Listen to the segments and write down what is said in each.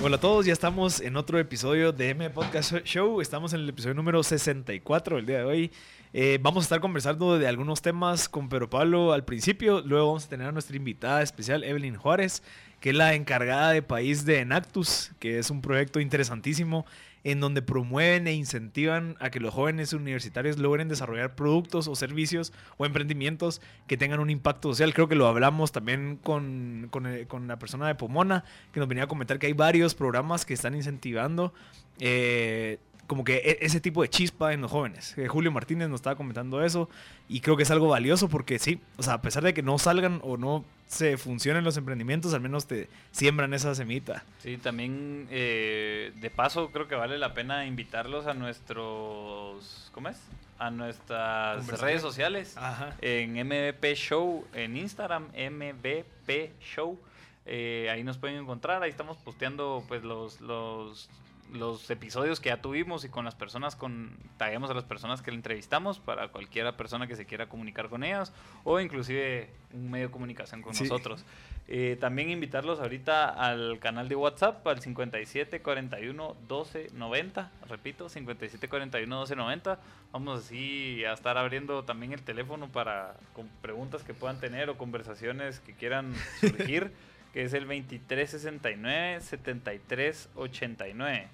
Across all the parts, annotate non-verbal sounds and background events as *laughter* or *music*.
Hola a todos, ya estamos en otro episodio de M Podcast Show. Estamos en el episodio número 64 el día de hoy. Eh, vamos a estar conversando de algunos temas con Pedro Pablo al principio. Luego vamos a tener a nuestra invitada especial, Evelyn Juárez, que es la encargada de país de Enactus, que es un proyecto interesantísimo en donde promueven e incentivan a que los jóvenes universitarios logren desarrollar productos o servicios o emprendimientos que tengan un impacto social. Creo que lo hablamos también con, con, eh, la persona de Pomona, que nos venía a comentar que hay varios programas que están incentivando. Eh, como que e, ese tipo de chispa en los jóvenes. Eh, Julio Martínez nos estaba comentando eso y creo que es algo valioso porque sí, o sea, a pesar de que no salgan o no se funcionen los emprendimientos, al menos te siembran esa semita. Sí, también eh, de paso creo que vale la pena invitarlos a nuestros, ¿cómo es? A nuestras redes sociales. En MVP Show, en Instagram, MVP Show. Eh, ahí nos pueden encontrar, ahí estamos posteando pues los, los los episodios que ya tuvimos y con las personas, con taguemos a las personas que le entrevistamos para cualquiera persona que se quiera comunicar con ellas o inclusive un medio de comunicación con nosotros. Eh, también invitarlos ahorita al canal de WhatsApp al 57 41 12 90, repito, 57 41 12 90. Vamos así a estar abriendo también el teléfono para con preguntas que puedan tener o conversaciones que quieran surgir. *laughs* que es el 2369 7389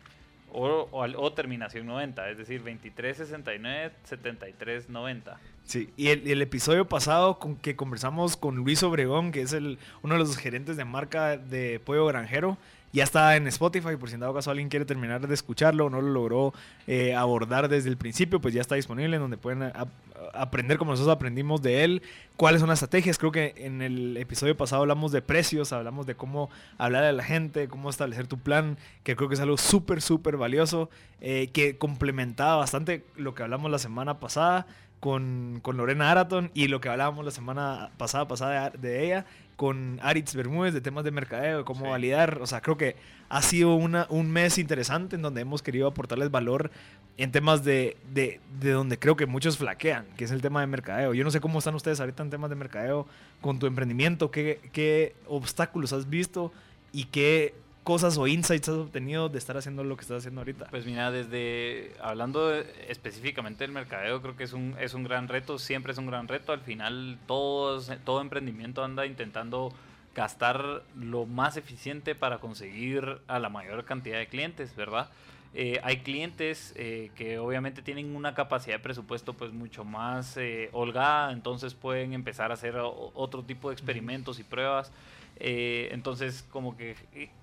o, o, terminación 90, es decir, 2369 7390. Sí, y el, el, episodio pasado con que conversamos con Luis Obregón, que es el, uno de los gerentes de marca de Pollo Granjero, ya está en Spotify, por si en dado caso alguien quiere terminar de escucharlo o no lo logró eh, abordar desde el principio, pues ya está disponible en donde pueden aprender como nosotros aprendimos de él, cuáles son las estrategias. Creo que en el episodio pasado hablamos de precios, hablamos de cómo hablar a la gente, cómo establecer tu plan, que creo que es algo súper, súper valioso, eh, que complementaba bastante lo que hablamos la semana pasada con, con, Lorena Araton y lo que hablábamos la semana pasada, pasada de ella, con Aritz Bermúdez de temas de mercadeo, de cómo validar. O sea, creo que ha sido una, un mes interesante en donde hemos querido aportarles valor en temas de, de, de, donde creo que muchos flaquean, que es el tema de mercadeo. Yo no sé cómo están ustedes ahorita en temas de mercadeo con tu emprendimiento, qué, qué obstáculos has visto y qué cosas o insights has obtenido de estar haciendo lo que estás haciendo ahorita? Pues mira, desde hablando específicamente del mercadeo, creo que es un, es un gran reto, siempre es un gran reto. Al final, todos, todo emprendimiento anda intentando gastar lo más eficiente para conseguir a la mayor cantidad de clientes, ¿verdad? Eh, hay clientes eh, que obviamente tienen una capacidad de presupuesto pues mucho más eh, holgada, entonces pueden empezar a hacer otro tipo de experimentos y pruebas. Eh, entonces, como que,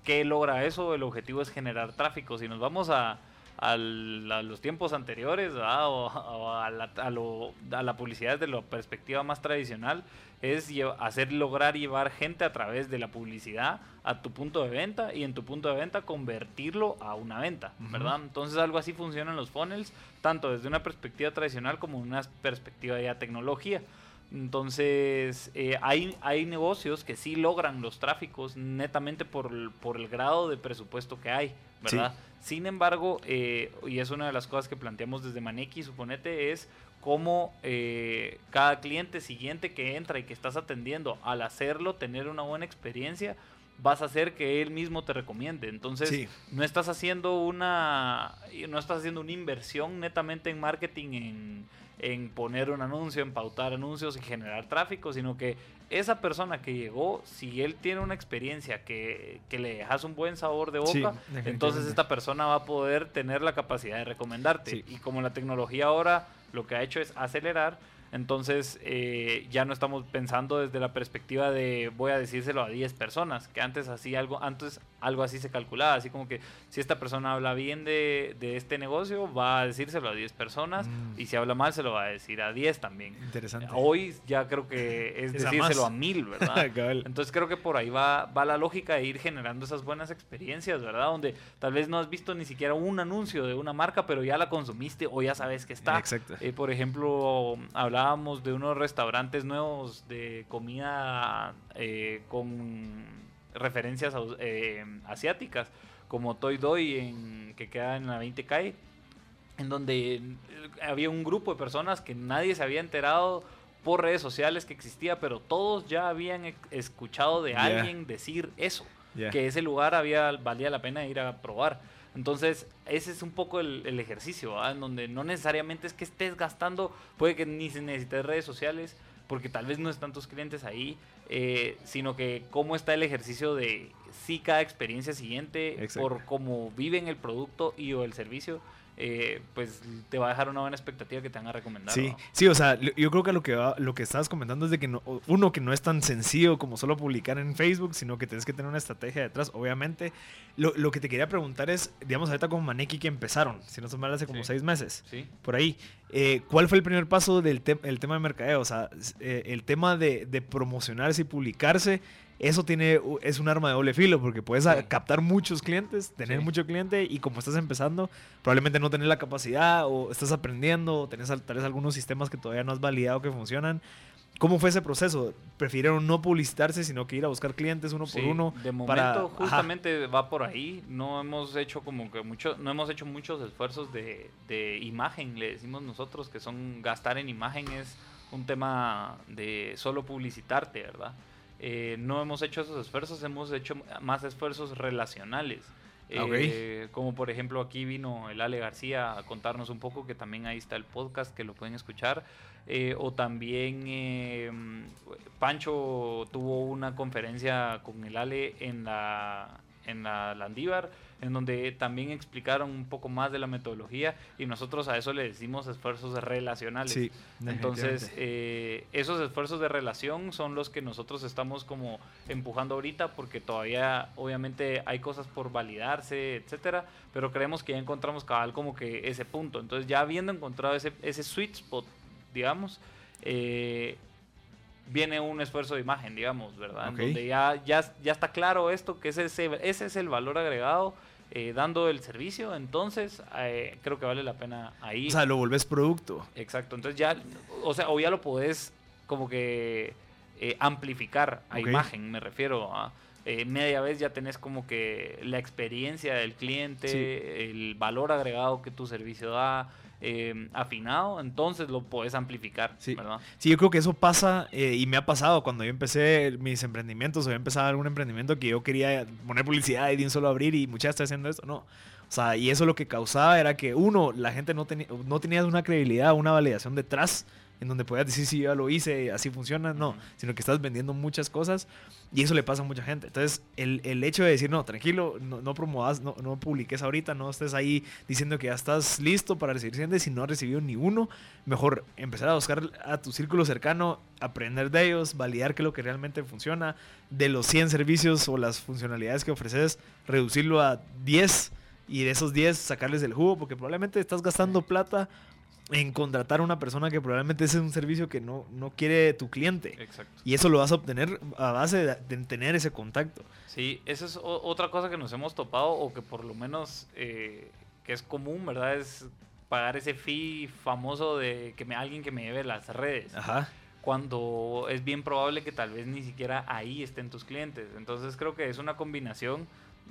¿qué logra eso? El objetivo es generar tráfico. Si nos vamos a, a, los tiempos anteriores o, a, la, a, la, publicidad desde la perspectiva más tradicional, es hacer lograr llevar gente a través de la publicidad a tu punto de venta y en tu punto de venta convertirlo a una venta, ¿verdad? Entonces algo así funciona en los funnels, tanto desde una perspectiva tradicional como una perspectiva de tecnología. Entonces, eh, hay, hay negocios que sí logran los tráficos netamente por el, por el grado de presupuesto que hay, ¿verdad? Sin embargo, eh, y es una de las cosas que planteamos desde Maneki, suponete, es cómo eh, cada cliente siguiente que entra y que estás atendiendo, al hacerlo, tener una buena experiencia, vas a hacer que él mismo te recomiende. Entonces, no estás haciendo una no estás haciendo una inversión netamente en marketing en en poner un anuncio, en pautar anuncios y generar tráfico, sino que esa persona que llegó, si él tiene una experiencia que, que le dejas un buen sabor de boca, entonces esta persona va a poder tener la capacidad de recomendarte. Y como la tecnología ahora lo que ha hecho es acelerar, entonces eh, ya no estamos pensando desde la perspectiva de voy a decírselo a 10 personas, que antes así algo, antes algo así se calculaba, así como que si esta persona habla bien de, de este negocio, va a decírselo a 10 personas mm. y si habla mal se lo va a decir a 10 también. Interesante. Hoy ya creo que *laughs* es, decírselo a, mil, ¿verdad? *laughs* Entonces creo que por ahí va, va la lógica de ir generando esas buenas experiencias, ¿verdad? Donde tal vez no has visto ni siquiera un anuncio de una marca, pero ya la consumiste o ya sabes que está. Exacto. Eh, por ejemplo, hablaba de unos restaurantes nuevos de comida eh, con referencias eh, asiáticas, como Toy Doy, en, que queda en la 20 calle, en donde eh, había un grupo de personas que nadie se había enterado por redes sociales que existía, pero todos ya habían escuchado de alguien decir eso. que ese lugar había, valía la pena ir a probar. Entonces, ese es un poco el, ejercicio, en donde no necesariamente es que estés gastando, puede que ni necesites redes sociales, porque tal vez no están tus clientes ahí, eh, sino que cómo está el ejercicio de sí cada experiencia siguiente, por cómo viven el producto y o el servicio eh, pues te va a dejar una buena expectativa que te van a recomendar. Sí, sí, o sea, yo creo que lo que lo que estabas comentando es de que no, uno que no es tan sencillo como solo publicar en Facebook, sino que tienes que tener una estrategia detrás, obviamente. Lo, lo que te quería preguntar es, digamos, ahorita con Maneki que empezaron, si no son mal hace como seis meses, sí. por ahí. Eh, ¿Cuál fue el primer paso del el tema de mercadeo? O sea, eh, el tema de, de promocionarse y publicarse eso tiene, es un arma de doble filo porque puedes captar muchos clientes, tener mucho cliente y como estás empezando, probablemente no tener la capacidad o estás aprendiendo o tenés tal vez algunos sistemas que todavía no has validado que funcionan. ¿Cómo fue ese proceso? ¿Prefirieron no publicitarse, sino que ir a buscar clientes uno por uno? De momento, justamente va por ahí. No hemos hecho como que mucho, no hemos hecho muchos esfuerzos de, de imagen, le decimos nosotros, que son gastar en imagen es un tema de solo publicitarte, ¿verdad? Eh, no hemos hecho esos esfuerzos, hemos hecho más esfuerzos relacionales. Eh, como por ejemplo aquí vino el Ale García a contarnos un poco, que también ahí está el podcast que lo pueden escuchar. Eh, o también Pancho tuvo una conferencia con el Ale en la, en la Landívar en donde también explicaron un poco más de la metodología y nosotros a eso le decimos esfuerzos relacionales. Sí, Entonces, eh, esos esfuerzos de relación son los que nosotros estamos como empujando ahorita porque todavía obviamente hay cosas por validarse, etcétera, pero creemos que ya encontramos cabal como que ese punto. Entonces, ya habiendo encontrado ese, ese sweet spot, digamos, eh, viene un esfuerzo de imagen, digamos, ¿verdad? Donde ya, ya, ya está claro esto, que ese, ese es el valor agregado eh, dando el servicio, entonces eh, creo que vale la pena ahí. O sea, lo volvés producto. Exacto, entonces ya, o sea, o ya lo podés como que eh, amplificar a imagen, me refiero a... media vez ya tenés como que la experiencia del cliente, el valor agregado que tu servicio da, eh, afinado, entonces lo puedes amplificar. Sí. ¿verdad? sí, yo creo que eso pasa eh, y me ha pasado cuando yo empecé mis emprendimientos o yo empezaba algún emprendimiento que yo quería poner publicidad y de un solo abrir y muchas está haciendo esto. No. O sea, y eso lo que causaba era que uno, la gente no, tenía no tenía una credibilidad, una validación detrás en donde puedas decir si yo ya lo hice, así funciona, no, sino que estás vendiendo muchas cosas y eso le pasa a mucha gente. Entonces, el, el hecho de decir, no, tranquilo, no, no promovas, no, no publiques ahorita, no estés ahí diciendo que ya estás listo para recibir clientes y no has recibido ni uno, mejor empezar a buscar a tu círculo cercano, aprender de ellos, validar qué es lo que realmente funciona, de los 100 servicios o las funcionalidades que ofreces, reducirlo a 10 y de esos 10 sacarles el jugo, porque probablemente estás gastando plata en contratar a una persona que probablemente ese es un servicio que no, no quiere tu cliente. Exacto. Y eso lo vas a obtener a base de, tener ese contacto. Sí, esa es otra cosa que nos hemos topado o que por lo menos eh, que es común, ¿verdad? Es pagar ese fee famoso de que me, alguien que me lleve las redes. Ajá. Cuando es bien probable que tal vez ni siquiera ahí estén tus clientes. Entonces creo que es una combinación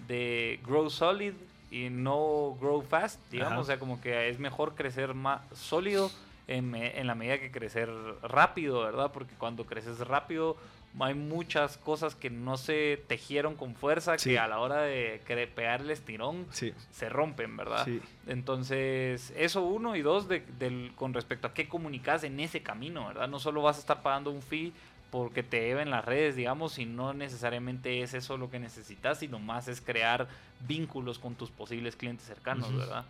de grow solid y no grow fast, digamos, o sea, como que es mejor crecer más sólido en, en, la medida que crecer rápido, ¿verdad? Porque cuando creces rápido hay muchas cosas que no se tejieron con fuerza, que a la hora de pegar el estirón se rompen, ¿verdad? Entonces, eso uno y dos de, con respecto a qué comunicas en ese camino, ¿verdad? No solo vas a estar pagando un fee porque te lleven las redes, digamos, y no necesariamente es eso lo que necesitas, sino más es crear vínculos con tus posibles clientes cercanos, ¿verdad?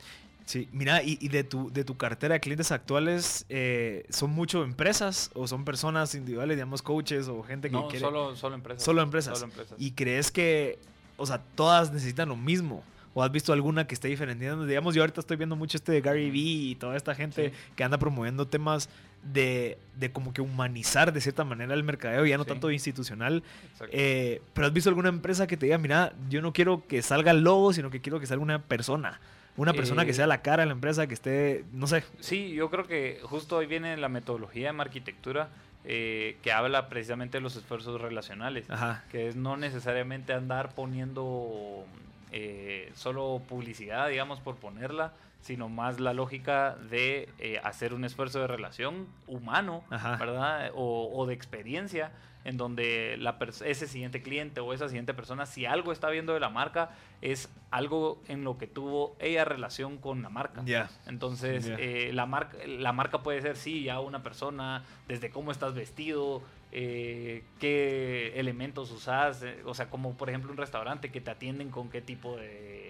Sí, mira, y, de, tu, de tu cartera de clientes actuales, eh, ¿son mucho empresas o son personas individuales, digamos, coaches o gente que no, quiere... Solo, solo empresas. Solo empresas. Solo empresas. ¿Y crees que, o sea, todas necesitan lo mismo? ¿O has visto alguna que esté diferenciando? Digamos, yo ahorita estoy viendo mucho este de Gary Vee y toda esta gente que anda promoviendo temas de, de, como que humanizar de cierta manera el mercadeo, ya no tanto institucional. Eh, pero has visto alguna empresa que te diga, mira, yo no quiero que salga el logo, sino que quiero que salga una persona. Una persona que sea la cara de la empresa, que esté, no sé. Sí, yo creo que justo hoy viene la metodología de arquitectura eh, que habla precisamente de los esfuerzos relacionales. Que es no necesariamente andar poniendo eh, solo publicidad, digamos, por ponerla, sino más la lógica de eh, hacer un esfuerzo de relación humano, Ajá. ¿verdad? O, o de experiencia, en donde la ese siguiente cliente o esa siguiente persona, si algo está viendo de la marca, es algo en lo que tuvo ella relación con la marca. Entonces, eh, la, marca, la marca puede ser, sí, ya una persona, desde cómo estás vestido, eh, qué elementos usas, eh, o sea, como por ejemplo un restaurante que te atienden con qué tipo de,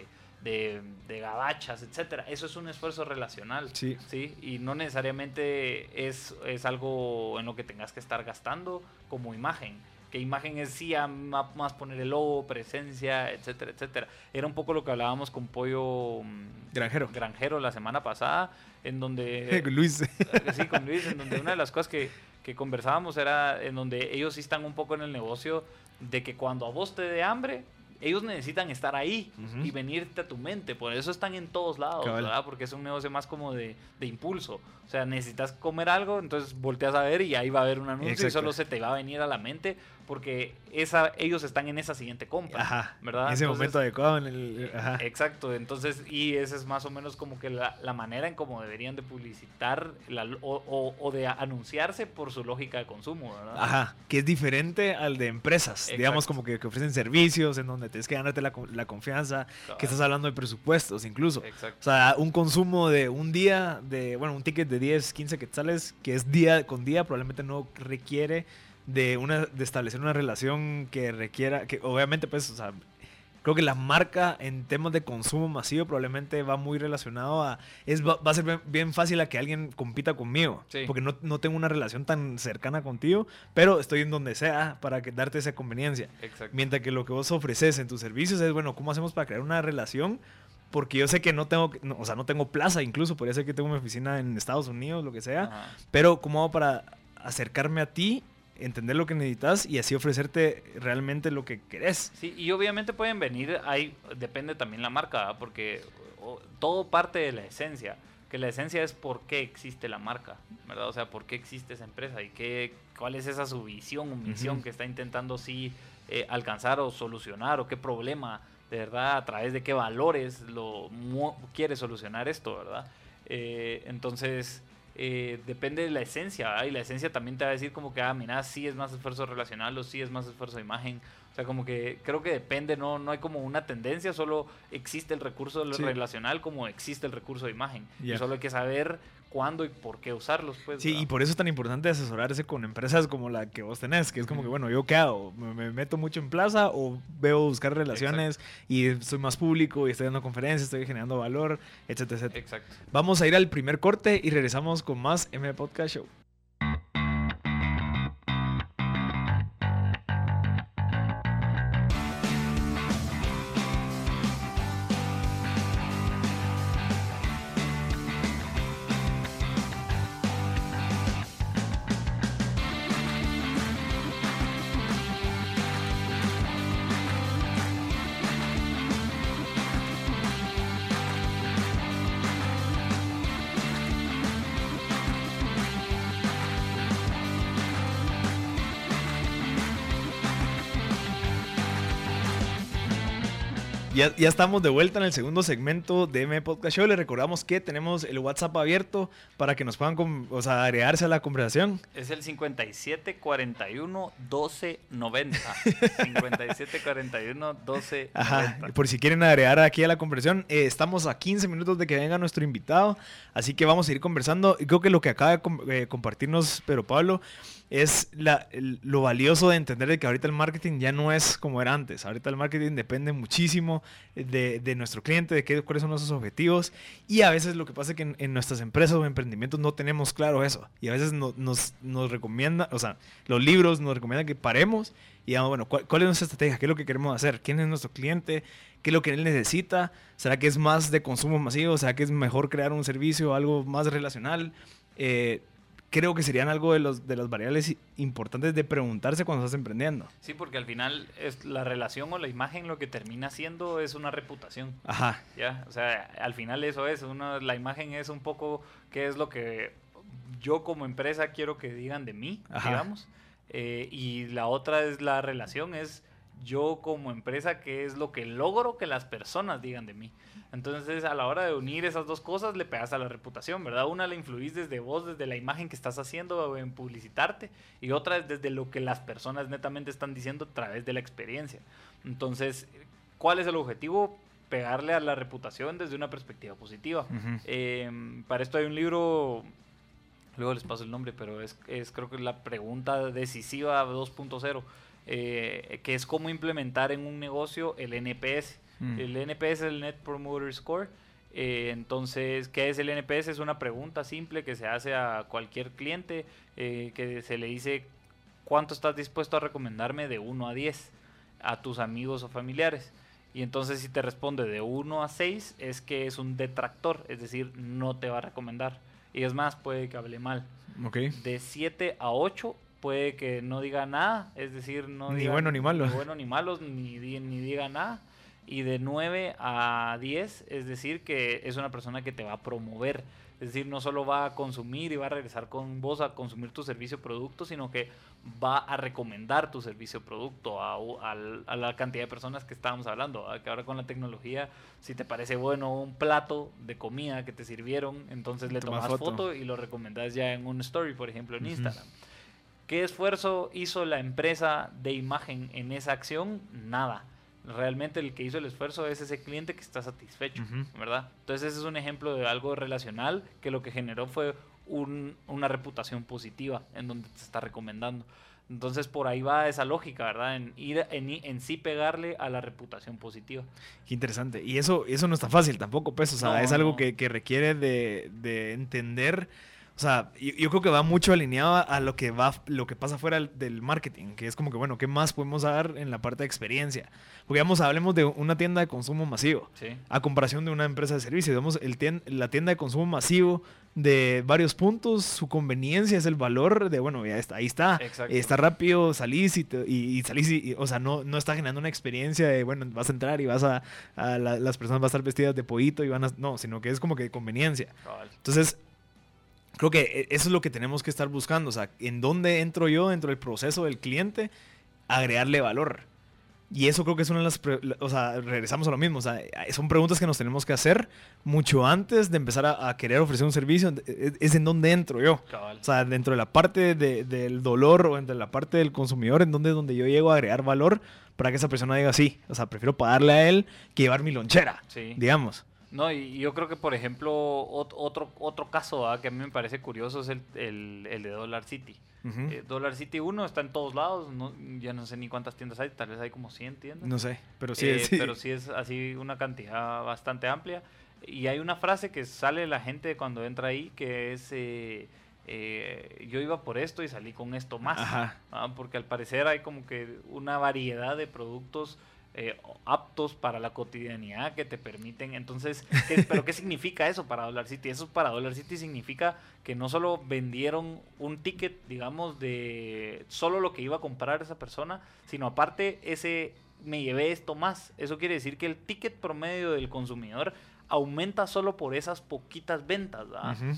de, de gabachas, etcétera. Eso es un esfuerzo relacional. Sí. Sí, y no necesariamente es, es algo en lo que tengas que estar gastando como imagen. Que imagen es sí, a más poner el logo, presencia, etcétera, etcétera. Era un poco lo que hablábamos con Pollo mm, Granjero. Granjero la semana pasada, en donde... *laughs* Luis. *laughs* Sí, con Luis, en donde una de las cosas que, que conversábamos era en donde ellos sí están un poco en el negocio de que cuando a vos te dé hambre, ellos necesitan estar ahí y venirte a tu mente. Por eso están en todos lados, Cabal. ¿verdad? Porque es un negocio más como de, de impulso. O sea, necesitas comer algo, entonces volteas a ver y ahí va a haber un anuncio y solo se te va a venir a la mente porque esa, ellos están en esa siguiente compra. Ajá. ¿Verdad? En ese Entonces, momento adecuado. En el, ajá. Exacto, entonces, y esa es más o menos como que la, la manera en cómo deberían de publicitar la- o, o- o de anunciarse por su lógica de consumo, ¿verdad? Ajá, que es diferente al de empresas, digamos como que, que ofrecen servicios en donde tienes que ganarte la, co- la confianza, que estás hablando de presupuestos incluso. O Exacto. sea, un consumo de un día, de bueno, un ticket de 10, 15 quetzales, que es día con día, probablemente no requiere de, una, de establecer una relación que requiera, que obviamente pues, o sea, creo que la marca en temas de consumo masivo probablemente va muy relacionado a, es, va, va a ser bien, bien fácil a que alguien compita conmigo, Sí. porque no, no tengo una relación tan cercana contigo, pero estoy en donde sea para que, darte esa conveniencia. Exacto. Mientras que lo que vos ofreces en tus servicios es, bueno, ¿cómo hacemos para crear una relación? Porque yo sé que no tengo, no, o sea, no tengo plaza incluso, podría ser que tengo mi oficina en Estados Unidos, lo que sea, Ajá. pero ¿cómo hago para acercarme a ti, entender lo que necesitas y así ofrecerte realmente lo que querés? Sí, y obviamente pueden venir, ahí depende también la marca, ¿verdad? porque todo parte de la esencia, que la esencia es por qué existe la marca, ¿verdad? O sea, por qué existe esa empresa y qué, cuál es esa su visión o misión que está intentando sí eh, alcanzar o solucionar o qué problema, de verdad, a través de qué valores lo quiere solucionar esto, ¿verdad? Eh, entonces, eh, depende de la esencia, ¿verdad? y la esencia también te va a decir como que, ah, mira, sí es más esfuerzo relacional o sí es más esfuerzo de imagen. O sea, como que creo que depende, no, no hay como una tendencia, solo existe el recurso Sí. relacional como existe el recurso de imagen. Y solo hay que saber cuándo y por qué usarlos, pues. Sí, y por eso es tan importante asesorarse con empresas como la que vos tenés, que es como que, bueno, ¿yo qué hago? ¿Me, me meto mucho en plaza o veo buscar relaciones y soy más público y estoy dando conferencias, estoy generando valor, etcétera, etcétera? Exacto. Vamos a ir al primer corte y regresamos con más M Podcast Show. Ya, ya estamos de vuelta en el segundo segmento de M Podcast Show. Les recordamos que tenemos el WhatsApp abierto para que nos puedan o sea, agregarse a la conversación. Es el 57 41 12 90. 57 41 12 Ajá, 90. por si quieren agregar aquí a la conversación, eh, estamos a 15 minutos de que venga nuestro invitado, así que vamos a ir conversando. Y creo que lo que acaba de com- eh, compartirnos Pedro Pablo es lo valioso de entender de que ahorita el marketing ya no es como era antes. Ahorita el marketing depende muchísimo de, de nuestro cliente, de qué, cuáles son nuestros objetivos. Y a veces lo que pasa es que en, nuestras empresas o emprendimientos no tenemos claro eso. Y a veces no- nos, nos recomienda, o sea, los libros nos recomiendan que paremos y digamos, bueno, ¿cuál, cuál es nuestra estrategia? ¿Qué es lo que queremos hacer? ¿Quién es nuestro cliente? ¿Qué es lo que él necesita? ¿Será que es más de consumo masivo? ¿Será que es mejor crear un servicio, algo más relacional? Eh, creo que serían algo de, los, de las variables importantes de preguntarse cuando estás emprendiendo. Sí, porque al final es la relación o la imagen lo que termina siendo es una reputación. Ajá, Ya, o sea, al final eso es, uno, la imagen es un poco qué es lo que yo como empresa quiero que digan de mí, Ajá. digamos. Eh, y la otra es la relación, es yo como empresa, qué es lo que logro que las personas digan de mí. Entonces, a la hora de unir esas dos cosas, le pegas a la reputación, ¿verdad? Una la influís desde vos, desde la imagen que estás haciendo en publicitarte, y otra es desde lo que las personas netamente están diciendo a través de la experiencia. Entonces, ¿cuál es el objetivo? Pegarle a la reputación desde una perspectiva positiva. Em, para esto hay un libro luego les paso el nombre, pero es, es creo que la pregunta decisiva 2.0, eh, que es cómo implementar en un negocio el NPS. Mm. El NPS es el Net Promoter Score. Eh, entonces, ¿qué es el NPS? Es una pregunta simple que se hace a cualquier cliente, eh, que se le dice cuánto estás dispuesto a recomendarme de 1 a 10 a tus amigos o familiares. Y entonces si te responde de 1 a 6 es que es un detractor, es decir, no te va a recomendar. Y es más, puede que hable mal. Okay. De 7 a 8 puede que no diga nada, es decir, no ni bueno ni malo. Ni bueno ni malos, ni, ni diga nada. Y de 9 a 10, es decir, que es una persona que te va a promover. Es decir, no solo va a consumir y va a regresar con vos a consumir tu servicio o producto, sino que va a recomendar tu servicio o producto a, la cantidad de personas que estábamos hablando. Que ahora con la tecnología, si te parece bueno un plato de comida que te sirvieron, entonces le tomas foto. y lo recomendás ya en un story, por ejemplo, en Instagram. ¿Qué esfuerzo hizo la empresa de imagen en esa acción? Nada realmente el que hizo el esfuerzo es ese cliente que está satisfecho, ¿verdad? Entonces ese es un ejemplo de algo relacional que lo que generó fue una reputación positiva en donde te está recomendando. Entonces por ahí va esa lógica, ¿verdad? En ir en, sí pegarle a la reputación positiva. Qué interesante. Y eso, eso no está fácil tampoco, pues. O sea, es algo que, que, requiere de, de entender o sea, yo, creo que va mucho alineado a lo que va, lo que pasa fuera del marketing, que es como que, bueno, ¿qué más podemos dar en la parte de experiencia? Porque, digamos, hablemos de una tienda de consumo masivo, a comparación de una empresa de servicios. Digamos, el la tienda de consumo masivo de varios puntos, su conveniencia es el valor de, bueno, ya está, ahí está, está rápido, salís y, y, salís, y, o sea, no, no está generando una experiencia de, bueno, vas a entrar y vas a, las personas van a estar vestidas de pollito y van a, no, sino que es como que conveniencia. Entonces, creo que e, eso es lo que tenemos que estar buscando. O sea, ¿en dónde entro yo dentro del proceso del cliente? Agregarle valor. Y eso creo que es una de las... O sea, regresamos a lo mismo. O sea, son preguntas que nos tenemos que hacer mucho antes de empezar a, querer ofrecer un servicio. E, e, es, en dónde entro yo. O sea, dentro de la parte del dolor o dentro de la parte del consumidor, en donde, donde yo llego a agregar valor para que esa persona diga sí. O sea, prefiero pagarle a él que llevar mi lonchera, digamos. No, y yo creo que, por ejemplo, otro, otro caso que a mí me parece curioso es el, el, de Dollar City. Eh, Dollar City 1 está en todos lados, no, ya no sé ni cuántas tiendas hay, tal vez hay como 100 tiendas. No sé, pero sí, eh, es, Pero sí es así una cantidad bastante amplia. Y hay una frase que sale la gente cuando entra ahí que es... Eh, yo iba por esto y salí con esto más. porque al parecer hay como que una variedad de productos eh, aptos para la cotidianidad que te permiten. Entonces, *laughs* ¿pero qué significa eso para Dollar City? Eso para Dollar City significa que no solo vendieron un ticket, digamos, de solo lo que iba a comprar esa persona, sino aparte ese me llevé esto más. Eso quiere decir que el ticket promedio del consumidor aumenta solo por esas poquitas ventas,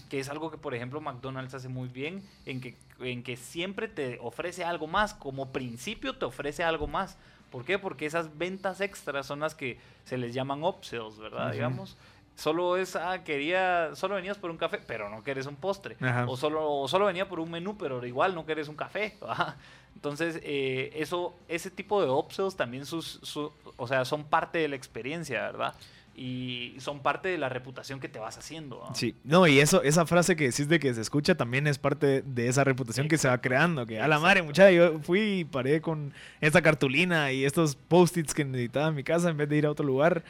que es algo que por ejemplo McDonald's hace muy bien, en que, en que siempre te ofrece algo más, como principio te ofrece algo más. ¿Por qué? Porque esas ventas extras son las que se les llaman upsells, ¿verdad? Digamos. Solo es, ah, quería, solo venías por un café, pero no quieres un postre. O solo, solo venía por un menú, pero igual no quieres un café. *laughs* Entonces, eh, eso, ese tipo de upsells también sus, o sea, son parte de la experiencia, ¿verdad? Y son parte de la reputación que te vas haciendo. Sí, no, y eso, esa frase que decís de que se escucha también es parte de esa reputación que se va creando, que a la madre, muchacha, yo fui y paré con esta cartulina y estos post-its que necesitaba en mi casa en vez de ir a otro lugar.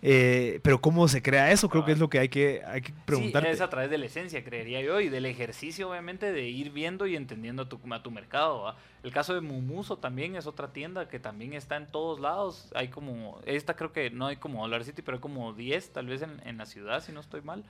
Eh, pero ¿cómo se crea eso? Creo que es lo que hay que, hay que preguntar. Sí, es a través de la esencia, creería yo, y del ejercicio, obviamente, de ir viendo y entendiendo a tu, a tu mercado. El caso de Mumuso también es otra tienda que también está en todos lados. Hay como, esta creo que no hay como Dollar City, pero hay como 10 tal vez en, en la ciudad, si no estoy mal.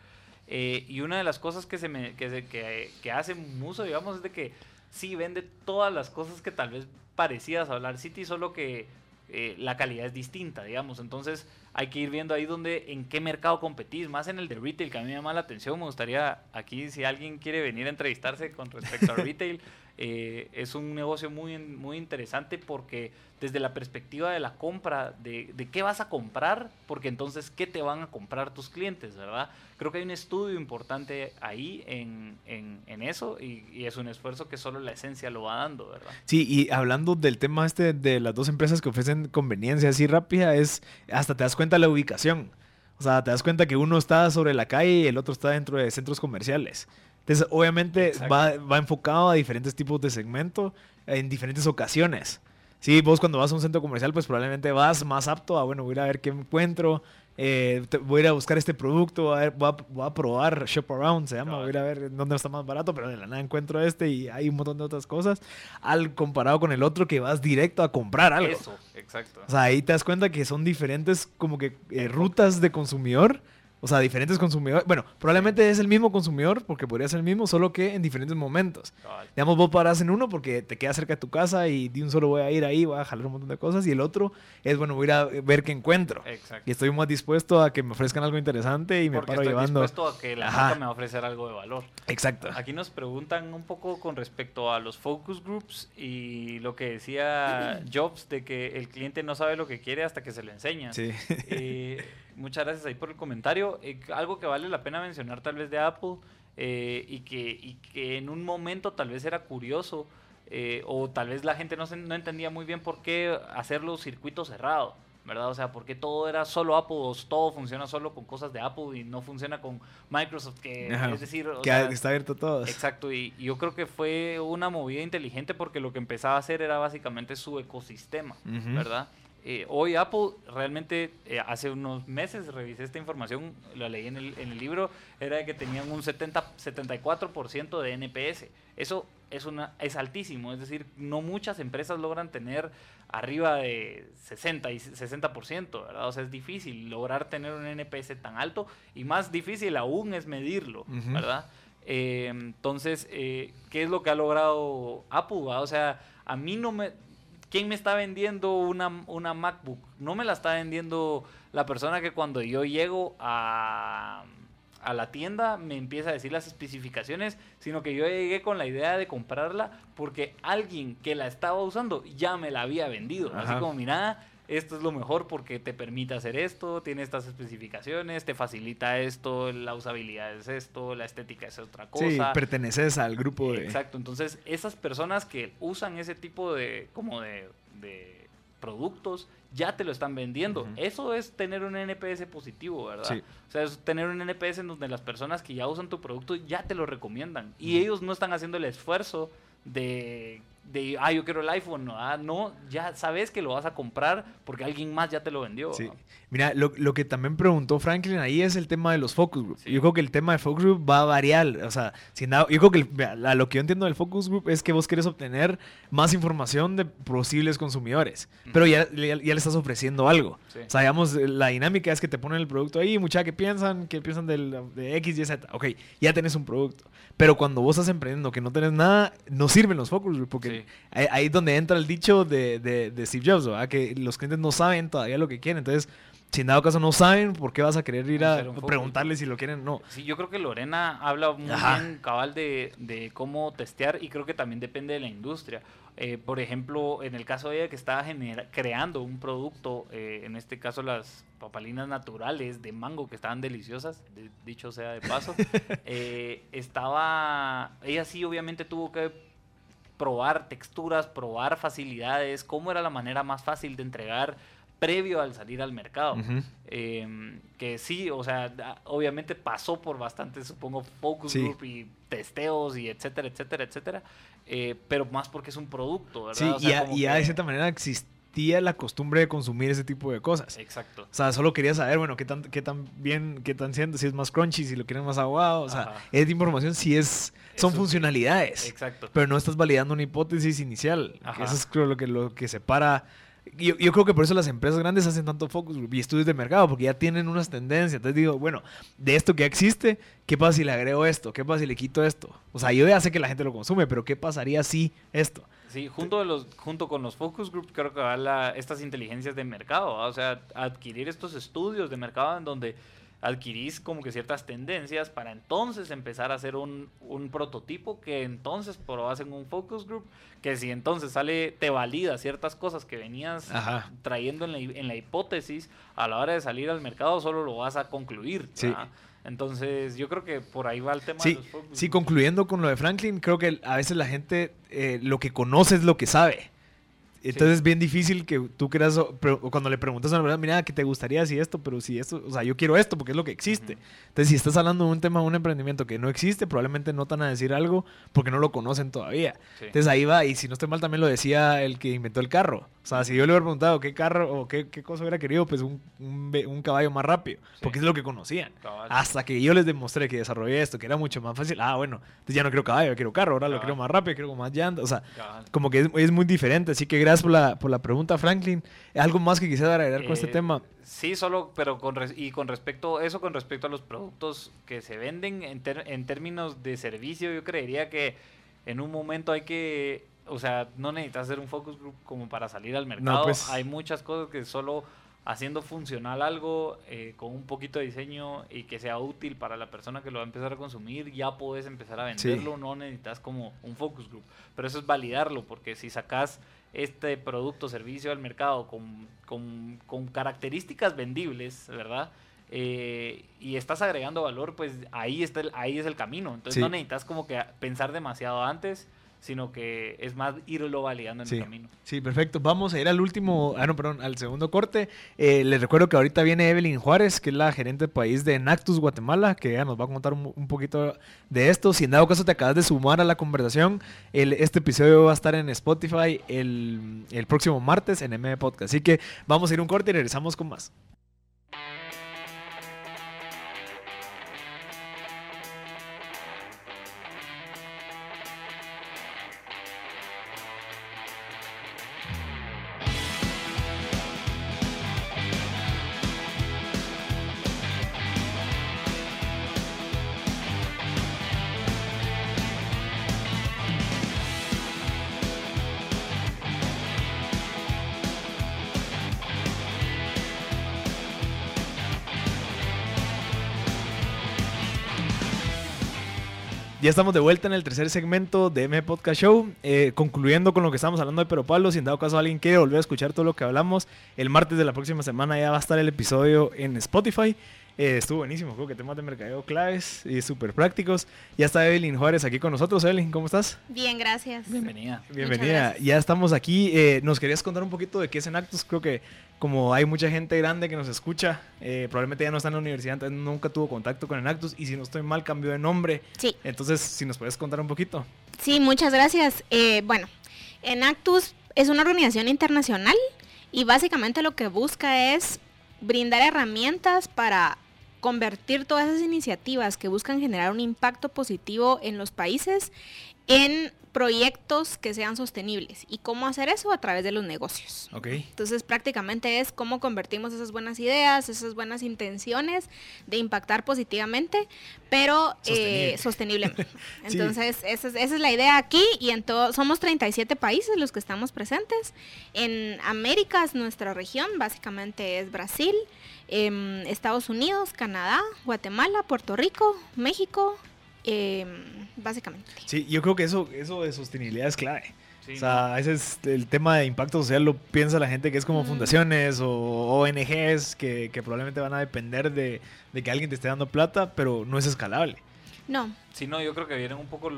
Eh, y una de las cosas que, se me, que, que, que hace Mumuso, digamos, es de que sí vende todas las cosas que tal vez parecías a Dollar City, solo que eh, la calidad es distinta, digamos. Entonces hay que ir viendo ahí donde, en qué mercado competís, más en el de retail, que a mí me llama la atención. Me gustaría aquí, si alguien quiere venir a entrevistarse con respecto a *laughs* retail, eh, es un negocio muy, muy interesante porque desde la perspectiva de la compra, de, de, qué vas a comprar, porque entonces qué te van a comprar tus clientes, ¿verdad? Creo que hay un estudio importante ahí en, en, eso y, y, es un esfuerzo que solo la esencia lo va dando, ¿verdad? Sí, y hablando del tema este de las dos empresas que ofrecen conveniencia así rápida, es hasta te das cuenta de la ubicación. O sea, te das cuenta que uno está sobre la calle y el otro está dentro de centros comerciales. Entonces, obviamente va, va, enfocado a diferentes tipos de segmento en diferentes ocasiones. Sí, vos cuando vas a un centro comercial, pues probablemente vas más apto a, bueno, voy a ir a ver qué encuentro, eh, voy a ir a buscar este producto, voy a, voy a, probar Shop Around, se llama, voy a ir a ver dónde está más barato, pero de la nada encuentro este y hay un montón de otras cosas, al comparado con el otro que vas directo a comprar algo. Eso, exacto. O sea, ahí te das cuenta que son diferentes como que eh, rutas de consumidor o sea, diferentes consumidores. Bueno, probablemente es el mismo consumidor, porque podría ser el mismo, solo que en diferentes momentos. Digamos, vos paras en uno porque te queda cerca de tu casa y de un solo voy a ir ahí, voy a jalar un montón de cosas. Y el otro es, bueno, voy a ir a ver qué encuentro. Exacto. Y estoy más dispuesto a que me ofrezcan algo interesante y me porque paro estoy llevando. dispuesto a que la marca me va a ofrecer algo de valor. Exacto. Aquí nos preguntan un poco con respecto a los focus groups y lo que decía *clears throat* Jobs de que el cliente no sabe lo que quiere hasta que se lo enseña. Sí. Eh, *laughs* muchas gracias ahí por el comentario. Eh, algo que vale la pena mencionar tal vez de Apple eh, y, que, y que en un momento tal vez era curioso eh, o tal vez la gente no, se, no entendía muy bien por qué hacer los circuitos cerrados. ¿verdad? O sea, porque todo era solo Apple, todo funciona solo con cosas de Apple y no funciona con Microsoft, que es decir... que está abierto todo. Exacto, y, yo creo que fue una movida inteligente porque lo que empezaba a hacer era básicamente su ecosistema, ¿verdad? Eh, hoy Apple realmente eh, hace unos meses revisé esta información, la leí en el, en el libro, era de que tenían un 70, 74% de NPS. Eso es, una, es altísimo, es decir, no muchas empresas logran tener arriba de 60 y 60%, ¿verdad? O sea, es difícil lograr tener un NPS tan alto y más difícil aún es medirlo, ¿verdad? Eh, entonces, ¿qué es lo que ha logrado Apple? O sea, a mí no me ¿Quién me está vendiendo una, una MacBook? No me la está vendiendo la persona que cuando yo llego a, a la tienda me empieza a decir las especificaciones, sino que yo llegué con la idea de comprarla porque alguien que la estaba usando ya me la había vendido. Así como, mira, esto es lo mejor porque te permite hacer esto, tiene estas especificaciones, te facilita esto, la usabilidad es esto, la estética es otra cosa. Sí, perteneces al grupo de... Exacto, entonces esas personas que usan ese tipo de, como de, productos, ya te lo están vendiendo. Eso es tener un NPS positivo, ¿verdad? Sí. O sea, es tener un NPS en donde las personas que ya usan tu producto ya te lo recomiendan. Y ellos no están haciendo el esfuerzo de de, ah, yo quiero el iPhone, no, ah, no, ya sabes que lo vas a comprar porque alguien más ya te lo vendió. Sí. Mira, lo, lo, que también preguntó Franklin ahí es el tema de los focus group. Yo creo que el tema de focus group va a variar, o sea, sin nada, yo creo que lo que yo entiendo del focus group es que vos querés obtener más información de posibles consumidores, pero ya, ya, le estás ofreciendo algo. O sea, digamos, la dinámica es que te ponen el producto ahí, mucha que piensan, que piensan del, de X, Y, Z. Ok, ya tenés un producto. Pero cuando vos estás emprendiendo que no tenés nada, no sirven los focus group porque ahí, es donde entra el dicho de, de, Steve Jobs, ¿verdad? que los clientes no saben todavía lo que quieren. Entonces, si en dado caso no saben, ¿por qué vas a querer ir a preguntarles si lo quieren no? Sí, yo creo que Lorena habla muy bien, cabal, de, de, cómo testear y creo que también depende de la industria. Eh, por ejemplo, en el caso de ella que estaba creando un producto, eh, en este caso las papalinas naturales de mango que estaban deliciosas, dicho sea de paso, *laughs* eh, estaba, ella sí obviamente tuvo que probar texturas, probar facilidades, cómo era la manera más fácil de entregar previo al salir al mercado. Em, que sí, o sea, obviamente pasó por bastante, supongo, focus group y testeos y etcétera, etcétera, etcétera, eh, pero más porque es un producto, ¿verdad? Sí, y, ya de cierta manera existía la costumbre de consumir ese tipo de cosas. Exacto. O sea, solo quería saber, bueno, qué tan, qué tan bien, qué tan siendo, si es más crunchy, si lo quieren más aguado, o sea, es información si es son funcionalidades. Exacto. Pero no estás validando una hipótesis inicial. Eso es creo, lo que, lo que separa. Yo, yo, creo que por eso las empresas grandes hacen tanto focus group y estudios de mercado, porque ya tienen unas tendencias. Entonces digo, bueno, de esto que existe, ¿qué pasa si le agrego esto? ¿Qué pasa si le quito esto? O sea, yo ya sé que la gente lo consume, pero ¿qué pasaría si esto? Sí, junto, de los, junto con los focus group creo que va la, estas inteligencias de mercado, o sea, adquirir estos estudios de mercado en donde adquirís como que ciertas tendencias para entonces empezar a hacer un, un prototipo que entonces probás en un focus group, que si entonces sale, te valida ciertas cosas que venías Ajá. trayendo en la, en la hipótesis, a la hora de salir al mercado solo lo vas a concluir. Entonces yo creo que por ahí va el tema Sí, de los focus sí, concluyendo con lo de Franklin, creo que a veces la gente eh, lo que conoce es lo que sabe. Entonces es bien difícil que tú creas, cuando le preguntas a una persona, mira, ¿qué te gustaría si esto? Pero si esto, o sea, yo quiero esto porque es lo que existe. Entonces, si estás hablando de un tema, de un emprendimiento que no existe, probablemente no te van a decir algo porque no lo conocen todavía. Sí. Entonces ahí va, y si no estoy mal, también lo decía el que inventó el carro. O sea, si yo le hubiera preguntado qué carro o qué, qué cosa hubiera querido, pues un, un caballo más rápido, porque es lo que conocían. Cabal. Hasta que yo les demostré que desarrollé esto, que era mucho más fácil. Ah, bueno, entonces ya no quiero caballo, quiero carro, ahora lo quiero más rápido, quiero más llantas. O sea, Cabal. como que es, es muy diferente. Así que gracias por la, por la pregunta, Franklin. ¿Algo más que quisiera agregar con este Eh, tema? Sí, solo, pero con res- y con respecto eso con respecto a los productos que se venden en, ter- en términos de servicio, yo creería que en un momento hay que, o sea, no necesitas hacer un focus group como para salir al mercado. pues. Hay muchas cosas que solo haciendo funcional algo eh, con un poquito de diseño y que sea útil para la persona que lo va a empezar a consumir, ya puedes empezar a Sí. venderlo, no necesitas como un focus group. Pero eso es validarlo, porque si sacas este producto o servicio al mercado con, con- con características vendibles, ¿verdad? Eh, y estás agregando valor, pues ahí, está el- ahí es el camino. Entonces Sí. no necesitas como que pensar demasiado antes, sino que es más irlo validando en Sí. el camino. Sí, perfecto. Vamos a ir al último, ah, no, perdón, al segundo corte. Eh, les recuerdo que ahorita viene Evelyn Juárez, que es la gerente de país de Nactus Guatemala, que ella nos va a contar un, un poquito de esto. Si en dado caso te acabas de sumar a la conversación, el- este episodio va a estar en Spotify el, el próximo martes en M Podcast. Así que vamos a ir un corte y regresamos con más. Ya estamos de vuelta en el tercer segmento de M Podcast Show, eh, concluyendo con lo que estamos hablando de Pero Pablo. Si en dado caso alguien quiere volver a escuchar todo lo que hablamos, el martes de la próxima semana ya va a estar el episodio en Spotify. Eh, estuvo buenísimo, creo que temas de mercadeo claves y súper prácticos. Ya está Evelyn Juárez aquí con nosotros. Evelyn, ¿cómo estás? Bien, gracias. Bienvenida. Bienvenida. Ya estamos aquí. Eh, ¿Nos querías contar un poquito de qué es Enactus? Creo que como hay mucha gente grande que nos escucha, eh, probablemente ya no está en la universidad, entonces nunca tuvo contacto con Enactus y si no estoy mal cambió de nombre. Sí, Entonces, si nos puedes contar un poquito. sí, muchas gracias. Eh, bueno, Enactus es una organización internacional y básicamente lo que busca es brindar herramientas para convertir todas esas iniciativas que buscan generar un impacto positivo en los países en proyectos que sean sostenibles. ¿Y cómo hacer eso? A través de los negocios. Ok. Entonces prácticamente es cómo convertimos esas buenas ideas, esas buenas intenciones de impactar positivamente, pero eh, Sostenible. sosteniblemente. *laughs* Sí. Entonces esa es, esa es la idea aquí y en todo, somos 37 países los que estamos presentes. En Américas nuestra región básicamente es Brasil, em, Estados Unidos, Canadá, Guatemala, Puerto Rico, México, em, básicamente. Sí, yo creo que eso, eso de sostenibilidad es clave. Sí, o sea, ese es el tema de impacto social, lo piensa la gente que es como Mm. fundaciones o ONGs que, que probablemente van a depender de, de que alguien te esté dando plata, pero no es escalable. No, Sí, no, yo creo que viene un poco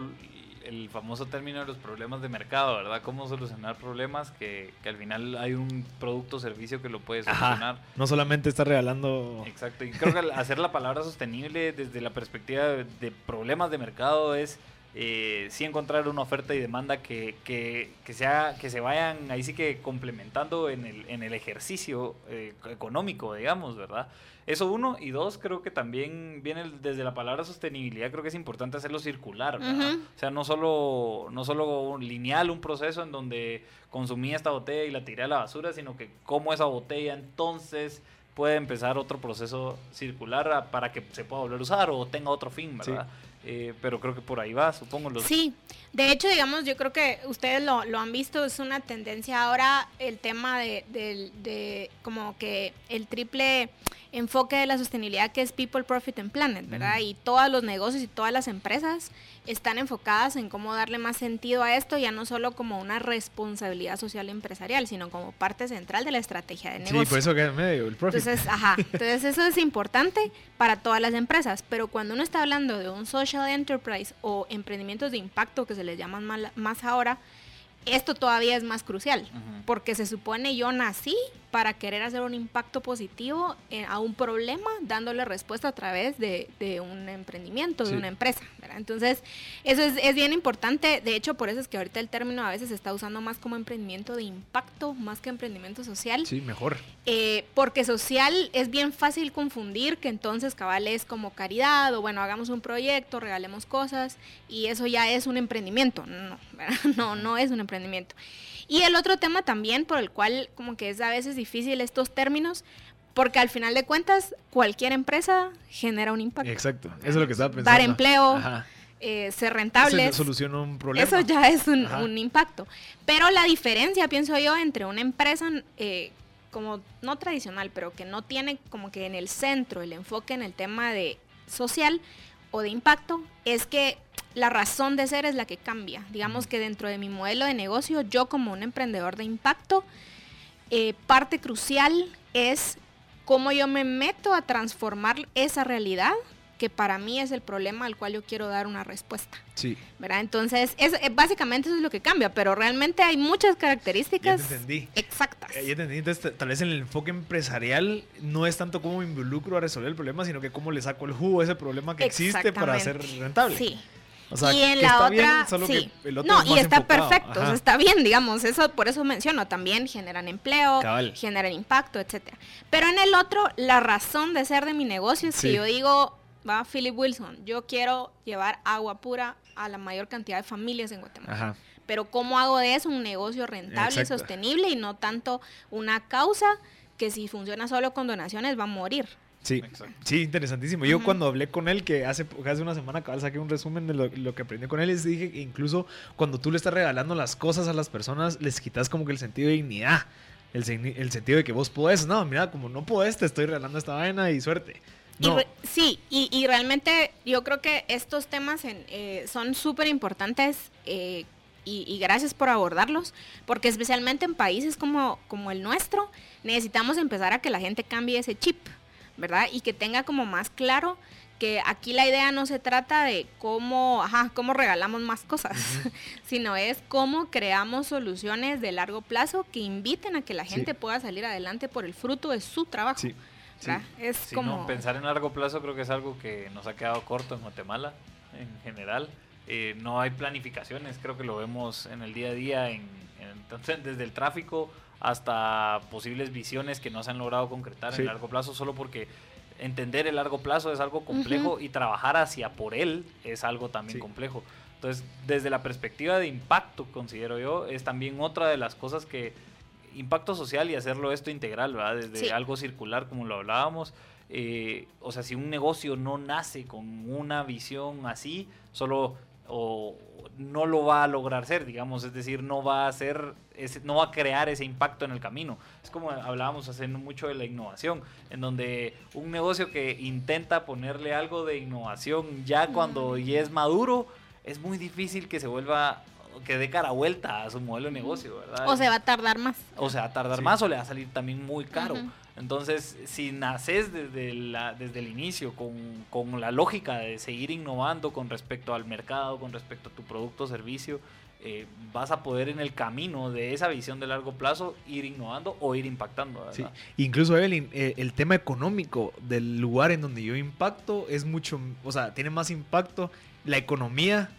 el, famoso término de los problemas de mercado, ¿verdad? Cómo solucionar problemas que, que al final hay un producto o servicio que lo puede solucionar. Ajá. No solamente está regalando... Exacto, y creo que hacer la palabra sostenible desde la perspectiva de problemas de mercado es eh, sí encontrar una oferta y demanda que, que, que sea, que se vayan ahí sí que complementando en el, en el ejercicio eh, económico, digamos, ¿verdad? Eso uno, y dos, creo que también viene el- desde la palabra sostenibilidad, creo que es importante hacerlo circular, ¿verdad? O sea, no solo, no solo un lineal, un proceso en donde consumí esta botella y la tiré a la basura, sino que cómo esa botella entonces puede empezar otro proceso circular a- para que se pueda volver a usar o tenga otro fin, Sí. Eh, pero creo que por ahí va, supongo. Los... Sí, de hecho, digamos, yo creo que ustedes lo, lo han visto, es una tendencia ahora el tema de, de, de como que el triple enfoque de la sostenibilidad que es People, Profit and Planet, ¿verdad? Y todos los negocios y todas las empresas están enfocadas en cómo darle más sentido a esto, ya no solo como una responsabilidad social empresarial, sino como parte central de la estrategia de negocio. Sí, por eso que es medio el profit. Entonces, ajá, entonces eso es importante para todas las empresas, pero cuando uno está hablando de un social enterprise o emprendimientos de impacto que se les llaman más ahora, esto todavía es más crucial, porque se supone yo nací para querer hacer un impacto positivo a un problema, dándole respuesta a través de, un emprendimiento, de una empresa. Entonces, eso es, bien importante. De hecho, por eso es que ahorita el término a veces se está usando más como emprendimiento de impacto, más que emprendimiento social. Sí, mejor. Eh, porque social es bien fácil confundir que entonces cabal es como caridad o bueno, hagamos un proyecto, regalemos cosas y eso ya es un emprendimiento. No, *laughs* no, no es un emprendimiento. Y el otro tema también por el cual como que es a veces difícil estos términos, porque al final de cuentas cualquier empresa genera un impacto. Exacto, eso es lo que estaba pensando. Dar empleo, eh, ser rentable. Eso soluciona un problema. Eso ya es un, impacto. Pero la diferencia, pienso yo, entre una empresa eh, como no tradicional, pero que no tiene como que en el centro el enfoque en el tema de social o de impacto, es que la razón de ser es la que cambia. Digamos que dentro de mi modelo de negocio, yo como un emprendedor de impacto, eh, parte crucial es cómo yo me meto a transformar esa realidad que para mí es el problema al cual yo quiero dar una respuesta. Sí. ¿Verdad? Entonces, es, eh, básicamente eso es lo que cambia, pero realmente hay muchas características exactas. Ya entendí. Entonces, tal vez en el enfoque empresarial no es tanto cómo me involucro a resolver el problema, sino que cómo le saco el jugo a ese problema que existe para ser rentable. Sí y en la otra, sí. no, y está perfecto, está bien, digamos, eso por eso menciono, también generan empleo, generan impacto, etcétera. Pero en el otro, la razón de ser de mi negocio es que yo digo, va Philip Wilson, yo quiero llevar agua pura a la mayor cantidad de familias en Guatemala. Pero ¿cómo hago de eso un negocio rentable y sostenible y no tanto una causa que si funciona solo con donaciones va a morir? Sí, sí, interesantísimo. Yo cuando hablé con él, que hace, hace una semana cabal saqué un resumen de lo, que aprendí con él, les dije que incluso cuando tú le estás regalando las cosas a las personas, les quitas como que el sentido de dignidad, el, el sentido de que vos podés. No, mira, como no podés, te estoy regalando esta vaina y suerte. sí, y, y, realmente yo creo que estos temas eh, son súper importantes eh, y, y, gracias por abordarlos, porque especialmente en países como, como el nuestro, necesitamos empezar a que la gente cambie ese chip. ¿Verdad? Y que tenga como más claro que aquí la idea no se trata de cómo, ajá, cómo regalamos más cosas, *laughs* sino es cómo creamos soluciones de largo plazo que inviten a que la gente pueda salir adelante por el fruto de su trabajo. Sí. Es como... pensar en largo plazo creo que es algo que nos ha quedado corto en Guatemala en general. Eh, no hay planificaciones, creo que lo vemos en el día a día, en, entonces, desde el tráfico hasta posibles visiones que no se han logrado concretar en largo plazo, solo porque entender el largo plazo es algo complejo y trabajar hacia por él es algo también complejo. Entonces, desde la perspectiva de impacto, considero yo, es también otra de las cosas que impacto social y hacerlo esto integral, ¿verdad? Desde algo circular, como lo hablábamos. Eh, o sea, si un negocio no nace con una visión así, solo o no lo va a lograr ser, digamos, es decir, no va a hacer, ese, no va a crear ese impacto en el camino. Es como hablábamos hace mucho de la innovación, en donde un negocio que intenta ponerle algo de innovación ya cuando ya es maduro, es muy difícil que se vuelva que dé cara vuelta a su modelo de negocio, ¿verdad? O se va a tardar más. O se va a tardar más o le va a salir también muy caro. Entonces, si naces desde, la, desde el inicio con, la lógica de seguir innovando con respecto al mercado, con respecto a tu producto o servicio, eh, vas a poder en el camino de esa visión de largo plazo ir innovando o ir impactando. Sí. Incluso, Evelyn, eh, el tema económico del lugar en donde yo impacto es mucho, o sea, tiene más impacto la economía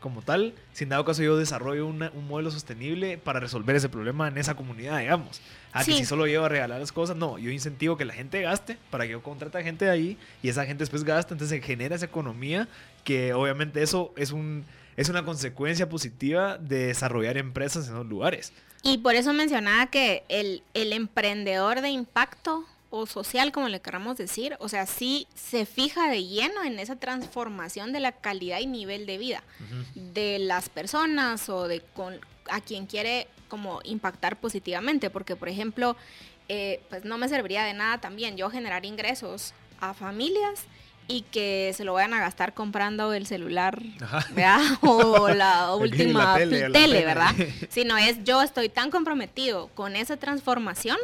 como tal, si en dado caso yo desarrollo un modelo sostenible para resolver ese problema en esa comunidad, digamos. A que si solo llevo a regalar las cosas, no, yo incentivo que la gente gaste para que yo contrate a gente de ahí y esa gente después gasta, entonces se genera esa economía que obviamente eso es, un, es una consecuencia positiva de desarrollar empresas en los lugares. Y por eso mencionaba que el, el emprendedor de impacto o social, como le queramos decir, o sea, sí se fija de lleno en esa transformación de la calidad y nivel de vida de las personas o de con, a quien quiere como impactar positivamente, porque por ejemplo, eh, pues no me serviría de nada también yo generar ingresos a familias y que se lo vayan a gastar comprando el celular *laughs* o la última tele, ¿verdad? *laughs* Sino es yo estoy tan comprometido con esa transformación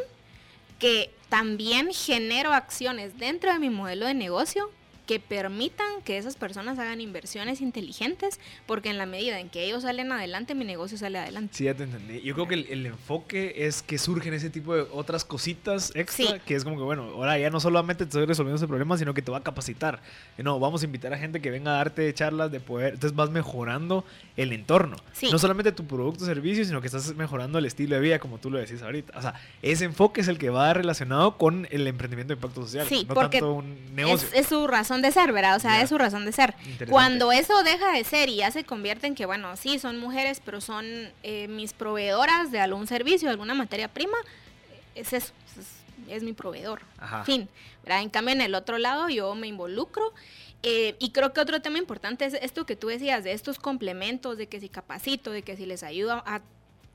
que también genero acciones dentro de mi modelo de negocio que permitan que esas personas hagan inversiones inteligentes, porque en la medida en que ellos salen adelante, mi negocio sale adelante. Sí, ya te entendí. Yo creo que el, enfoque es que surgen ese tipo de otras cositas extra, que es como que, bueno, ahora ya no solamente te estoy resolviendo ese problema, sino que te va a capacitar. No, vamos a invitar a gente que venga a darte charlas de poder, entonces vas mejorando el entorno. No solamente tu producto o servicio, sino que estás mejorando el estilo de vida, como tú lo decís ahorita. O sea, ese enfoque es el que va relacionado con el emprendimiento de impacto social, sí, no porque tanto un negocio. es su razón de ser, ¿verdad? O sea, es su razón de ser. Cuando eso deja de ser y ya se convierte en que, bueno, sí, son mujeres, pero son eh, mis proveedoras de algún servicio, de alguna materia prima, es eso, es, mi proveedor. Fin. ¿verdad? En cambio, en el otro lado yo me involucro. Eh, y creo que otro tema importante es esto que tú decías, de estos complementos, de que si capacito, de que si les ayudo a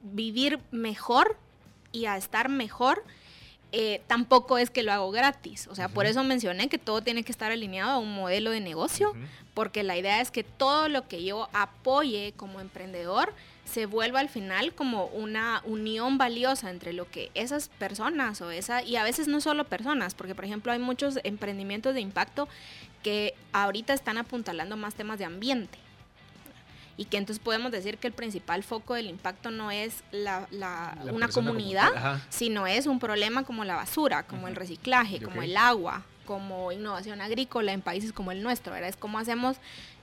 vivir mejor y a estar mejor, eh, tampoco es que lo hago gratis. O sea, por eso mencioné que todo tiene que estar alineado a un modelo de negocio, porque la idea es que todo lo que yo apoye como emprendedor se vuelva al final como una unión valiosa entre lo que esas personas o esa, y a veces no solo personas, porque por ejemplo hay muchos emprendimientos de impacto que ahorita están apuntalando más temas de ambiente y que entonces podemos decir que el principal foco del impacto no es la, una comunidad, sino es un problema como la basura, como el reciclaje, como el agua, como innovación agrícola en países como el nuestro, ¿verdad? Es como hacemos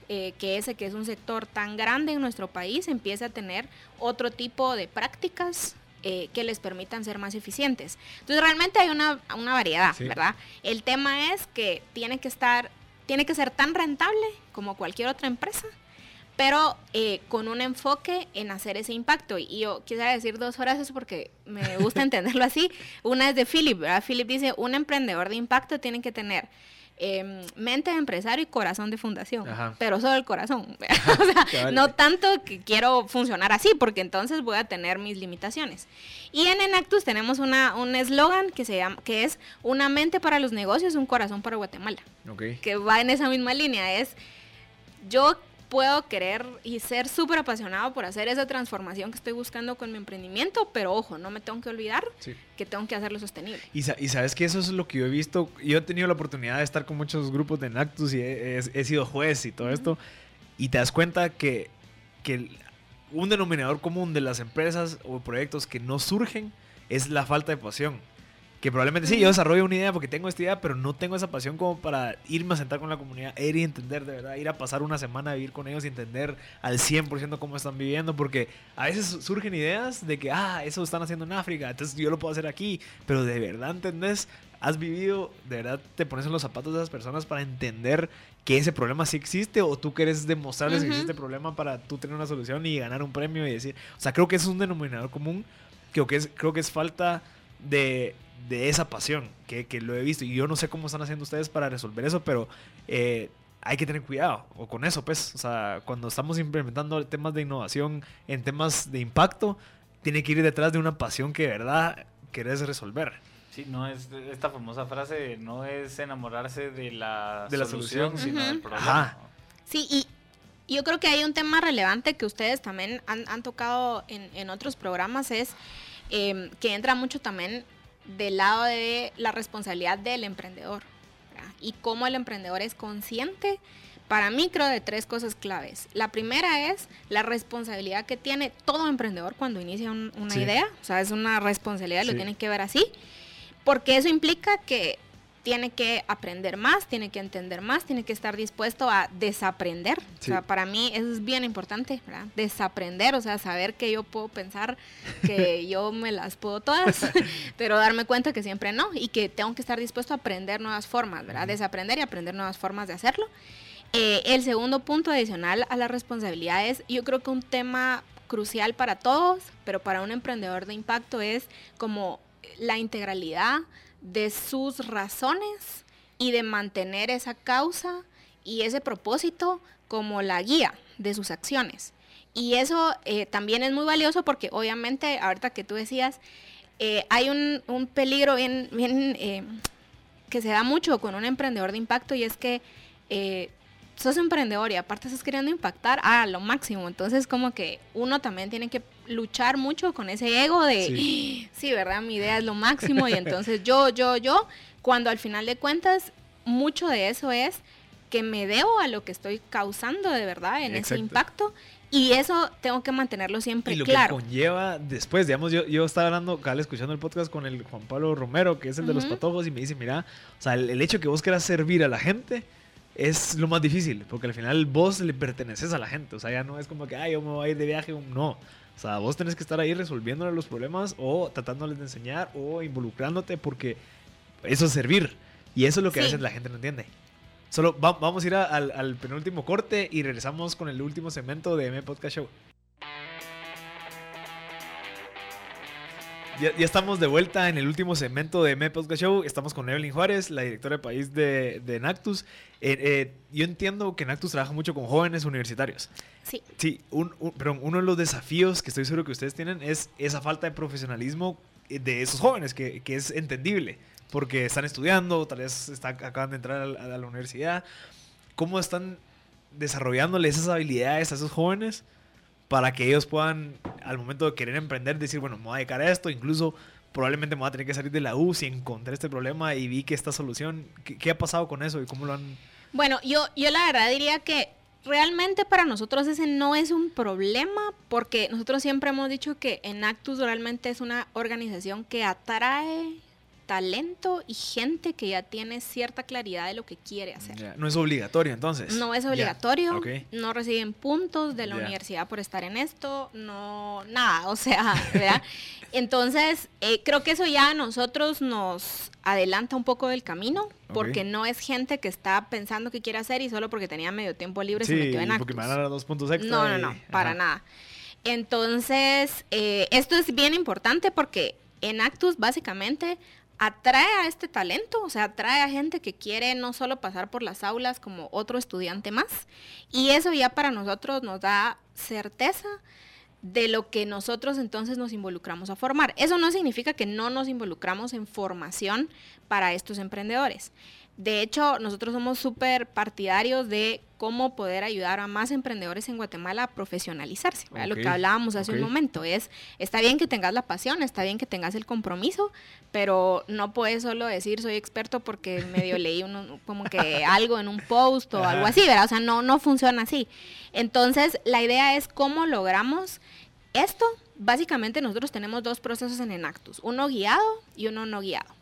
eh, que ese que es un sector tan grande en nuestro país empiece a tener otro tipo de prácticas eh, que les permitan ser más eficientes. Entonces realmente hay una, una variedad, ¿verdad? El tema es que tiene que estar, tiene que ser tan rentable como cualquier otra empresa pero eh, con un enfoque en hacer ese impacto. Y yo quisiera decir dos frases porque me gusta *laughs* entenderlo así. Una es de Philip, ¿verdad? Philip dice, un emprendedor de impacto tiene que tener em, mente de empresario y corazón de fundación, pero solo el corazón. *laughs* o sea, no tanto que quiero funcionar así, porque entonces voy a tener mis limitaciones. Y en Enactus tenemos una, un eslogan que, se llama, que es una mente para los negocios, un corazón para Guatemala. Que va en esa misma línea. Es, yo puedo querer y ser súper apasionado por hacer esa transformación que estoy buscando con mi emprendimiento, pero ojo, no me tengo que olvidar que tengo que hacerlo sostenible. Y, sabes que eso es lo que yo he visto, yo he tenido la oportunidad de estar con muchos grupos de Nactus y he, sido juez y todo esto, y te das cuenta que, que un denominador común de las empresas o proyectos que no surgen es la falta de pasión. Que probablemente sí, yo desarrollo una idea porque tengo esta idea, pero no tengo esa pasión como para irme a sentar con la comunidad, ir y entender de verdad, ir a pasar una semana a vivir con ellos y entender al 100% cómo están viviendo, porque a veces surgen ideas de que, ah, eso están haciendo en África, entonces yo lo puedo hacer aquí, pero de verdad entendés, has vivido, de verdad te pones en los zapatos de esas personas para entender que ese problema sí existe o tú quieres demostrarles que existe problema para tú tener una solución y ganar un premio y decir, o sea, creo que es un denominador común, creo que es, creo que es falta de de esa pasión, que, que, lo he visto. Y yo no sé cómo están haciendo ustedes para resolver eso, pero eh, hay que tener cuidado o con eso, pues. O sea, cuando estamos implementando temas de innovación en temas de impacto, tiene que ir detrás de una pasión que de verdad querés resolver. Sí, no es esta famosa frase, no es enamorarse de la, de solución, la solución, sino del problema. Sí, y yo creo que hay un tema relevante que ustedes también han, han tocado en, en, otros programas, es eh, que entra mucho también del lado de la responsabilidad del emprendedor y cómo el emprendedor es consciente. Para mí creo de tres cosas claves. La primera es la responsabilidad que tiene todo emprendedor cuando inicia una idea. O sea, es una responsabilidad, lo tiene que ver así. Porque eso implica que tiene que aprender más, tiene que entender más, tiene que estar dispuesto a desaprender. O sea, para mí eso es bien importante, ¿verdad? Desaprender, o sea, saber que yo puedo pensar que *laughs* yo me las puedo todas, *laughs* pero darme cuenta que siempre no y que tengo que estar dispuesto a aprender nuevas formas, ¿verdad? Desaprender y aprender nuevas formas de hacerlo. Eh, el segundo punto adicional a las responsabilidades, yo creo que un tema crucial para todos, pero para un emprendedor de impacto es como la integralidad de sus razones y de mantener esa causa y ese propósito como la guía de sus acciones. Y eso eh, también es muy valioso porque obviamente, ahorita que tú decías, eh, hay un, peligro bien, bien eh, que se da mucho con un emprendedor de impacto y es que sos emprendedor y aparte estás queriendo impactar a lo máximo. Entonces como que uno también tiene que luchar mucho con ese ego de, sí, *gasps* sí ¿verdad? Mi idea es lo máximo y entonces yo, yo, yo, cuando al final de cuentas mucho de eso es que me debo a lo que estoy causando de verdad en ese impacto. Y eso tengo que mantenerlo siempre y lo claro. Que conlleva después, digamos, yo, yo estaba hablando, acá escuchando el podcast con el Juan Pablo Romero, que es el de los patojos, y me dice, mira, o sea, el, hecho que vos quieras servir a la gente es lo más difícil, porque al final vos le perteneces a la gente, o sea, ya no es como que, ay, yo me voy a ir de viaje, no. O sea, vos tenés que estar ahí resolviéndole los problemas o tratándoles de enseñar o involucrándote porque eso es servir. Y eso es lo que a veces la gente no entiende. Solo vamos a ir al, penúltimo corte y regresamos con el último segmento de M Podcast Show. Ya, estamos de vuelta en el último segmento de M Podcast Show. Estamos con Evelyn Juárez, la directora de país de, de Nactus. Eh, eh, yo entiendo que Nactus trabaja mucho con jóvenes universitarios. Sí. Sí, pero uno de los desafíos que estoy seguro que ustedes tienen es esa falta de profesionalismo de esos jóvenes, que, que es entendible porque están estudiando, tal vez está, acaban de entrar a, la universidad. ¿Cómo están desarrollándoles esas habilidades a esos jóvenes para que ellos puedan, al momento de querer emprender, decir, bueno, me voy a dedicar a esto, incluso probablemente me voy a tener que salir de la U si encontré este problema y vi que esta solución, ¿qué, ha pasado con eso y cómo lo han...? Bueno, yo, yo la verdad diría que realmente para nosotros ese no es un problema porque nosotros siempre hemos dicho que Enactus realmente es una organización que atrae talento y gente que ya tiene cierta claridad de lo que quiere hacer. No es obligatorio entonces. No es obligatorio, no reciben puntos de la universidad por estar en esto, no, nada, o sea, *laughs* ¿verdad? Entonces, eh, creo que eso ya a nosotros nos adelanta un poco del camino, porque no es gente que está pensando qué quiere hacer y solo porque tenía medio tiempo libre se metió en porque me van a dar dos puntos extra. No, no, no, para nada. Entonces, eh, esto es bien importante porque en Actus básicamente atrae a este talento, o sea, atrae a gente que quiere no solo pasar por las aulas como otro estudiante más. Y eso ya para nosotros nos da certeza de lo que nosotros entonces nos involucramos a formar. Eso no significa que no nos involucramos en formación para estos emprendedores. De hecho, nosotros somos súper partidarios de cómo poder ayudar a más emprendedores en Guatemala a profesionalizarse. Lo que hablábamos hace un momento es, está bien que tengas la pasión, está bien que tengas el compromiso, pero no puedes solo decir soy experto porque medio leí como que algo en un post o algo así, ¿verdad? O sea, no, no funciona así. Entonces, la idea es cómo logramos esto. Básicamente nosotros tenemos dos procesos en Enactus, uno guiado y uno no guiado.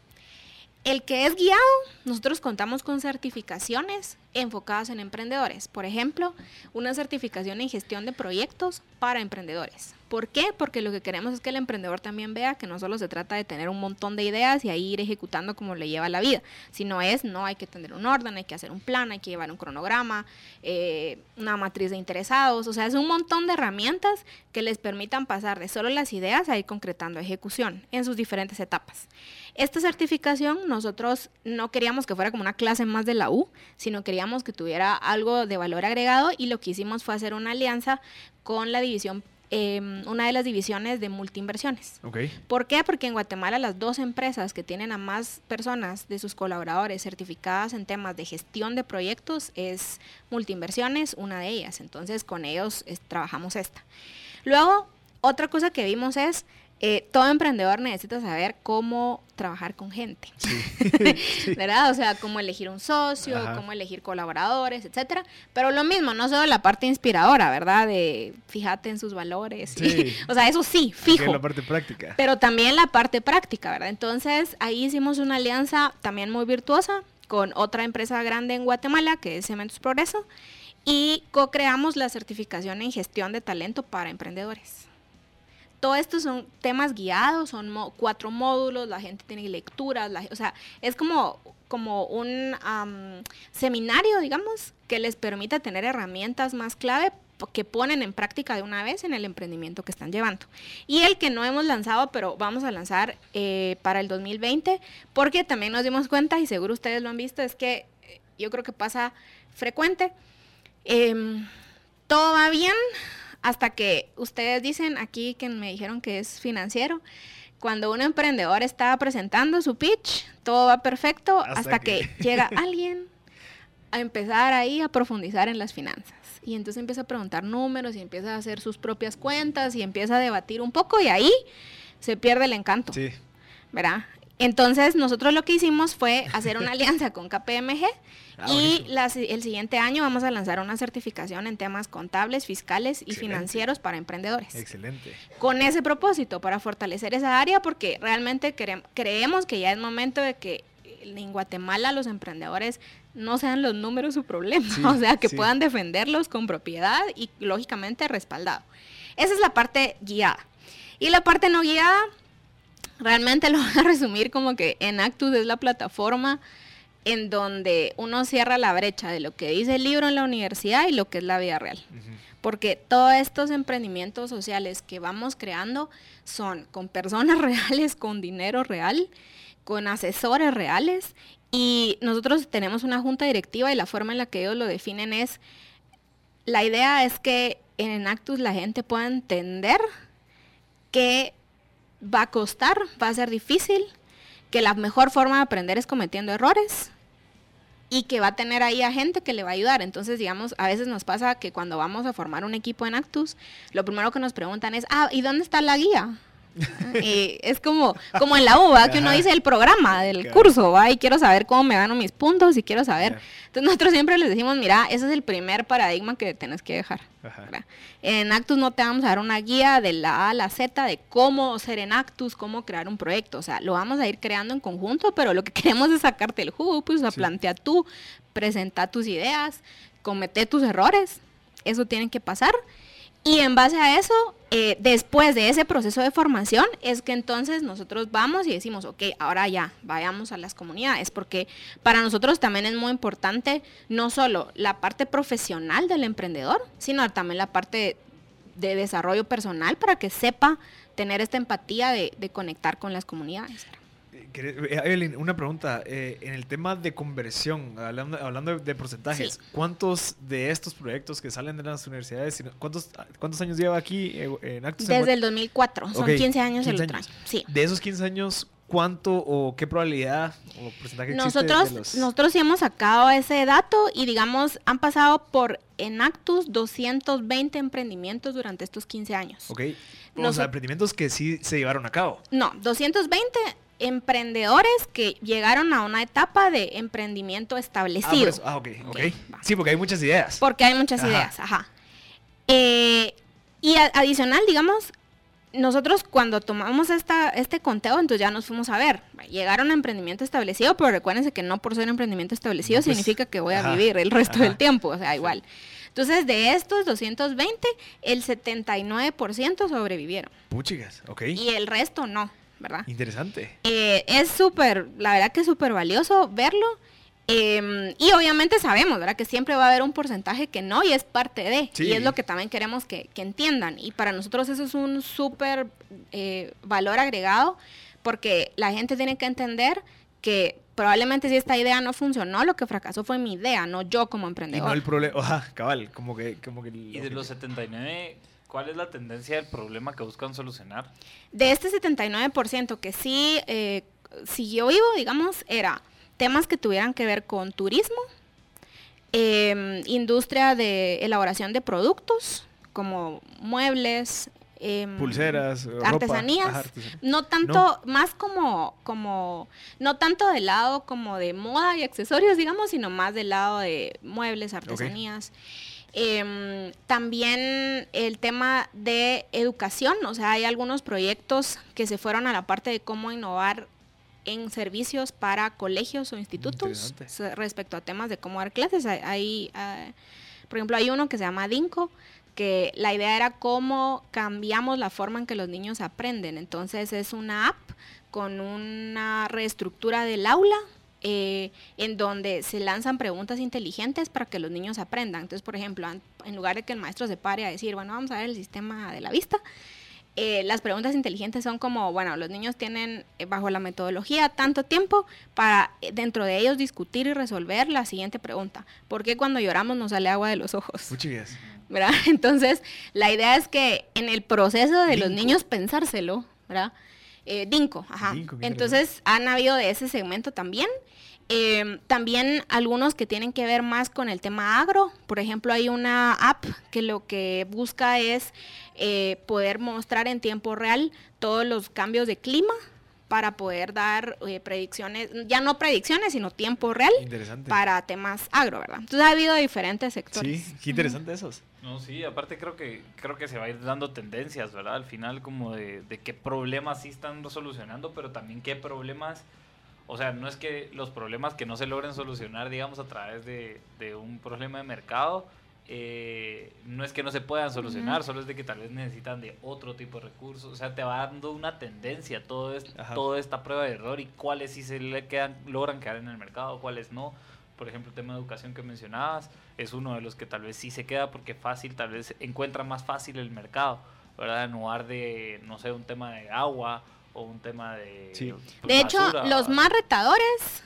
El que es guiado, nosotros contamos con certificaciones enfocadas en emprendedores. Por ejemplo, una certificación en gestión de proyectos para emprendedores. ¿Por qué? Porque lo que queremos es que el emprendedor también vea que no solo se trata de tener un montón de ideas y ahí ir ejecutando como le lleva la vida, sino es, no, hay que tener un orden, hay que hacer un plan, hay que llevar un cronograma, eh, una matriz de interesados, o sea, es un montón de herramientas que les permitan pasar de solo las ideas a ir concretando ejecución en sus diferentes etapas. Esta certificación nosotros no queríamos que fuera como una clase más de la U, sino queríamos que tuviera algo de valor agregado y lo que hicimos fue hacer una alianza con la división em, una de las divisiones de multiinversiones. Okay. ¿Por qué? Porque en Guatemala las dos empresas que tienen a más personas de sus colaboradores certificadas en temas de gestión de proyectos es multiinversiones, una de ellas. Entonces con ellos trabajamos esta. Luego, otra cosa que vimos es eh, todo emprendedor necesita saber cómo trabajar con gente, *laughs* ¿verdad? O sea, cómo elegir un socio, cómo elegir colaboradores, etcétera. Pero lo mismo, no solo la parte inspiradora, ¿verdad? De fíjate en sus valores. *laughs* o sea, eso sí, fijo. la parte práctica. Pero también la parte práctica, ¿verdad? Entonces, ahí hicimos una alianza también muy virtuosa con otra empresa grande en Guatemala, que es Cementos Progreso, y co-creamos la certificación en gestión de talento para emprendedores todo esto son temas guiados, son cuatro módulos, la gente tiene lecturas, o sea, es como, como un seminario, digamos, que les permita tener herramientas más clave que ponen en práctica de una vez en el emprendimiento que están llevando. Y el que no hemos lanzado, pero vamos a lanzar eh, para el 2020, porque también nos dimos cuenta, y seguro ustedes lo han visto, es que eh, yo creo que pasa frecuente. Em, todo va bien hasta que ustedes dicen aquí que me dijeron que es financiero. Cuando un emprendedor está presentando su pitch, todo va perfecto hasta, que *laughs* llega alguien a empezar ahí a profundizar en las finanzas y entonces empieza a preguntar números y empieza a hacer sus propias cuentas y empieza a debatir un poco y ahí se pierde el encanto. Sí. ¿Verdad? Entonces nosotros lo que hicimos fue hacer una *laughs* alianza con KPMG ah, y el siguiente año vamos a lanzar una certificación en temas contables, fiscales y financieros para emprendedores. Excelente. Con ese propósito, para fortalecer esa área, porque realmente creemos que ya es momento de que en Guatemala los emprendedores no sean los números su problema, *laughs* o sea, que puedan defenderlos con propiedad y lógicamente respaldado. Esa es la parte guiada. Y la parte no guiada, realmente lo *laughs* voy a resumir como que Enactus es la plataforma en donde uno cierra la brecha de lo que dice el libro en la universidad y lo que es la vida real. Porque todos estos emprendimientos sociales que vamos creando son con personas *laughs* reales, con dinero real, con asesores reales y nosotros tenemos una junta directiva y la forma en la que ellos lo definen es, la idea es que en Actus la gente pueda entender que va a costar, va a ser difícil, que la mejor forma de aprender es cometiendo errores y que va a tener ahí a gente que le va a ayudar. Entonces, digamos, a veces nos pasa que cuando vamos a formar un equipo en Actus, lo primero que nos preguntan es, ah, ¿y dónde está la guía? *laughs* Y es como, como en la UVA, que uno dice el programa del curso, ¿va? Y quiero saber cómo me gano mis puntos y quiero saber. Entonces nosotros siempre les decimos, mira, ese es el primer paradigma que tienes que dejar. En Actus no te vamos a dar una guía de la A a la Z de cómo ser en Actus, cómo crear un proyecto. O sea, lo vamos a ir creando en conjunto, pero lo que *laughs* queremos es sacarte el jugo, pues, o plantea tú, presenta tus ideas, comete tus errores. Eso tiene que pasar. Y en base a eso, eh, después de ese proceso de formación, es que entonces nosotros vamos y decimos, ok, ahora ya, vayamos a las comunidades, porque para nosotros también es muy importante no solo la parte profesional del emprendedor, sino también la parte de, desarrollo personal para que sepa tener esta empatía de, de conectar con las comunidades. Eh, Evelyn, una pregunta. Eh, en el tema de conversión, hablando, de, porcentajes, ¿cuántos de estos proyectos que salen de las universidades, cuántos, cuántos años lleva aquí eh, en Actus? Desde el 2004, son 15 años el otro Sí. De esos 15 años, ¿cuánto o qué probabilidad o porcentaje nosotros, existe los... Nosotros sí hemos sacado ese dato y digamos, han pasado por Enactus 220 emprendimientos durante estos 15 años. Ok. O sea, emprendimientos que sí se llevaron a cabo. No, 220 emprendedores que llegaron a una etapa de emprendimiento establecido. Ah, ok, ok. Sí, porque hay muchas ideas. Porque hay muchas ideas, ajá. Eh, y adicional, digamos, nosotros cuando tomamos esta, este conteo, entonces ya nos fuimos a ver. Llegaron a emprendimiento establecido, pero recuérdense que no por ser emprendimiento establecido pues, significa que voy a vivir el resto del tiempo, o sea, igual. Entonces, de estos 220, el 79% sobrevivieron. Puchigas, ok. Y el resto no. ¿Verdad? Interesante. Eh, es súper, la verdad que es súper valioso verlo. Em, y obviamente sabemos, ¿verdad? Que siempre va a haber un porcentaje que no y es parte de. Y es lo que también queremos que, entiendan. Y para nosotros eso es un súper eh, valor agregado porque la gente tiene que entender que probablemente si esta idea no funcionó, lo que fracasó fue mi idea, no yo como emprendedor. Y no el problema, *laughs* cabal, como que... Como que y de los 79 ¿Cuál es la tendencia del problema que buscan solucionar? De este 79% que sí eh, siguió vivo, digamos, era temas que tuvieran que ver con turismo, em, industria de elaboración de productos, como muebles, em, pulseras, artesanías, no tanto, más como, como, no tanto del lado como de moda y accesorios, digamos, sino más del lado de muebles, artesanías. Em, también el tema de educación, o sea, hay algunos proyectos que se fueron a la parte de cómo innovar en servicios para colegios o institutos respecto a temas de cómo dar clases. Hay, ah, por ejemplo, hay uno que se llama DINCO, que la idea era cómo cambiamos la forma en que los niños aprenden. Entonces es una app con una reestructura del aula eh, en donde se lanzan preguntas inteligentes para que los niños aprendan. Entonces, por ejemplo, en lugar de que el maestro se pare a decir, bueno, vamos a ver el sistema de la vista, eh, las preguntas inteligentes son como, bueno, los niños tienen eh, bajo la metodología tanto tiempo para dentro de ellos discutir y resolver la siguiente pregunta. ¿Por qué cuando lloramos nos sale agua de los ojos? ¿Verdad? *laughs* Entonces, la idea es que en el proceso de los niños pensárselo, ¿verdad? Eh, Dinko, ajá. Entonces han habido de ese segmento también. Em, también algunos que tienen que ver más con el tema agro. Por ejemplo, hay una app que lo que busca es eh, poder mostrar en tiempo real todos los cambios de clima para poder dar eh, predicciones, ya no predicciones, sino tiempo real para temas agro, ¿verdad? Entonces ha habido diferentes sectores. Sí, qué interesante esos. No, sí, aparte creo que creo que se va a ir dando tendencias, ¿verdad? Al final como de, de qué problemas sí están solucionando, pero también qué problemas, o sea, no es que los problemas que no se logren solucionar, digamos, a través de, de un problema de mercado, eh, no es que no se puedan solucionar, solo es de que tal vez necesitan de otro tipo de recursos. O sea, te va dando una tendencia todo toda esta prueba de error y cuáles sí se le quedan, logran quedar en el mercado, cuáles no. Por ejemplo, el tema de educación que mencionabas es uno de los que tal vez sí se queda porque fácil, tal vez encuentra más fácil el mercado, ¿verdad? En lugar de, no sé, un tema de agua o un tema de... de hecho, los más retadores,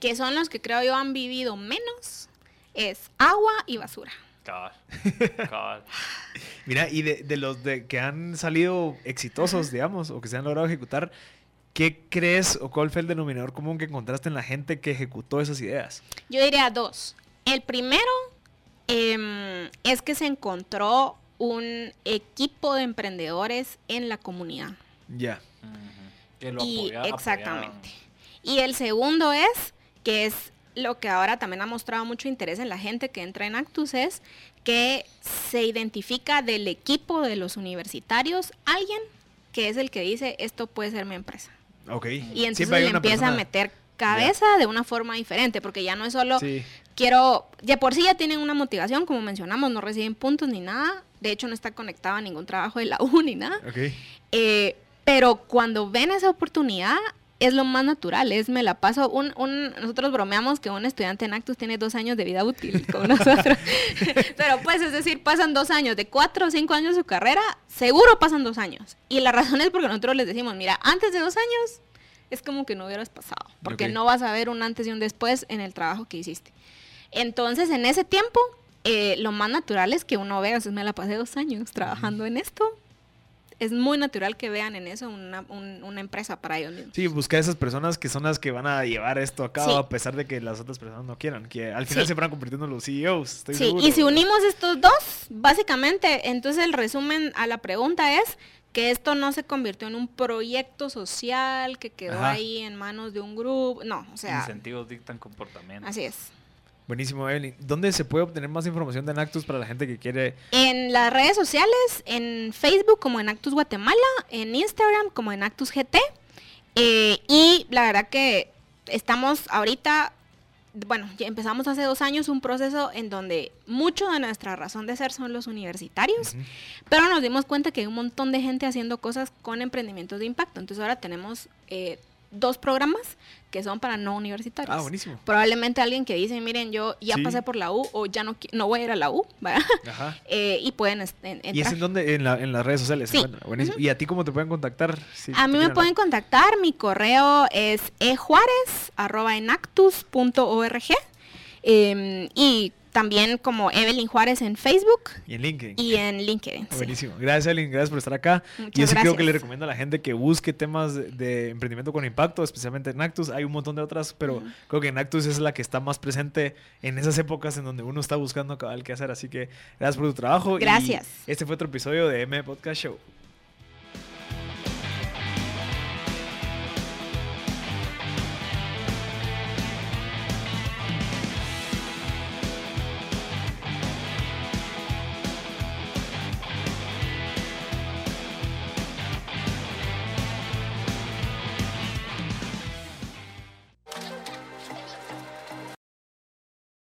que son los que creo yo han vivido menos, es agua y basura. Cabal. *laughs* Cabal. Mira, y de, los de que han salido exitosos, digamos, o que se han logrado ejecutar, ¿qué crees o cuál fue el denominador común que encontraste en la gente que ejecutó esas ideas? Yo diría dos. El primero em, es que se encontró un equipo de emprendedores en la comunidad. Ya. Que lo y, Exactamente. Y el segundo es que es lo que ahora también ha mostrado mucho interés en la gente que entra en Actus es que se identifica del equipo de los universitarios alguien que es el que dice esto puede ser mi empresa. Ok. Y entonces le empieza a meter cabeza de una forma diferente, porque ya no es solo quiero, ya por sí ya tienen una motivación, como mencionamos, no reciben puntos ni nada, de hecho no está conectado a ningún trabajo de la U ni nada. Okay. Eh, pero cuando ven esa oportunidad, es lo más natural, es me la paso, un, un, nosotros bromeamos que un estudiante en Actus tiene dos años de vida útil *laughs* con nosotros, *laughs* pero pues es decir, pasan dos años, de cuatro o cinco años de su carrera, seguro pasan dos años, y la razón es porque nosotros les decimos, mira, antes de dos años es como que no hubieras pasado, porque no vas a ver un antes y un después en el trabajo que hiciste. Entonces, en ese tiempo, eh, lo más natural es que uno vea, me la pasé dos años trabajando en esto, es muy natural que vean en eso una, empresa para ellos mismos. Sí, buscar esas personas que son las que van a llevar esto a cabo a pesar de que las otras personas no quieran, que al final se van convirtiendo en los CEOs. Estoy sí, y si unimos estos dos, básicamente, entonces el resumen a la pregunta es que esto no se convirtió en un proyecto social que quedó ahí en manos de un grupo, no, o sea... Incentivos dictan comportamiento. Así es. Buenísimo, Evelyn. ¿Dónde se puede obtener más información de Enactus para la gente que quiere? En las redes sociales, en Facebook como Enactus Guatemala, en Instagram como Enactus GT. Eh, y la verdad que estamos ahorita, bueno, ya empezamos hace dos años un proceso en donde mucho de nuestra razón de ser son los universitarios, pero nos dimos cuenta que hay un montón de gente haciendo cosas con emprendimientos de impacto. Entonces ahora tenemos... Eh, dos programas que son para no universitarios. Ah, buenísimo. Probablemente alguien que dice, miren, yo ya pasé por la U o ya no, no voy a ir a la U, ¿verdad? Ajá. *laughs* Eh, y pueden entrar. ¿Y es en donde? En, las redes sociales. Sí. Buenísimo. ¿Y a ti cómo te pueden contactar? a mí me pueden contactar, mi correo es ejuárez.enactus.org eh, em, y también como Evelyn Juárez en Facebook. Y en LinkedIn. Y en LinkedIn. Buenísimo. Gracias, Evelyn. Gracias por estar acá. y eso creo que le recomiendo a la gente que busque temas de, emprendimiento con impacto, especialmente en Actus. Hay un montón de otras, pero creo que en Actus es la que está más presente en esas épocas en donde uno está buscando cabal qué hacer. Así que gracias por tu trabajo. Gracias. este fue otro episodio de M Podcast Show.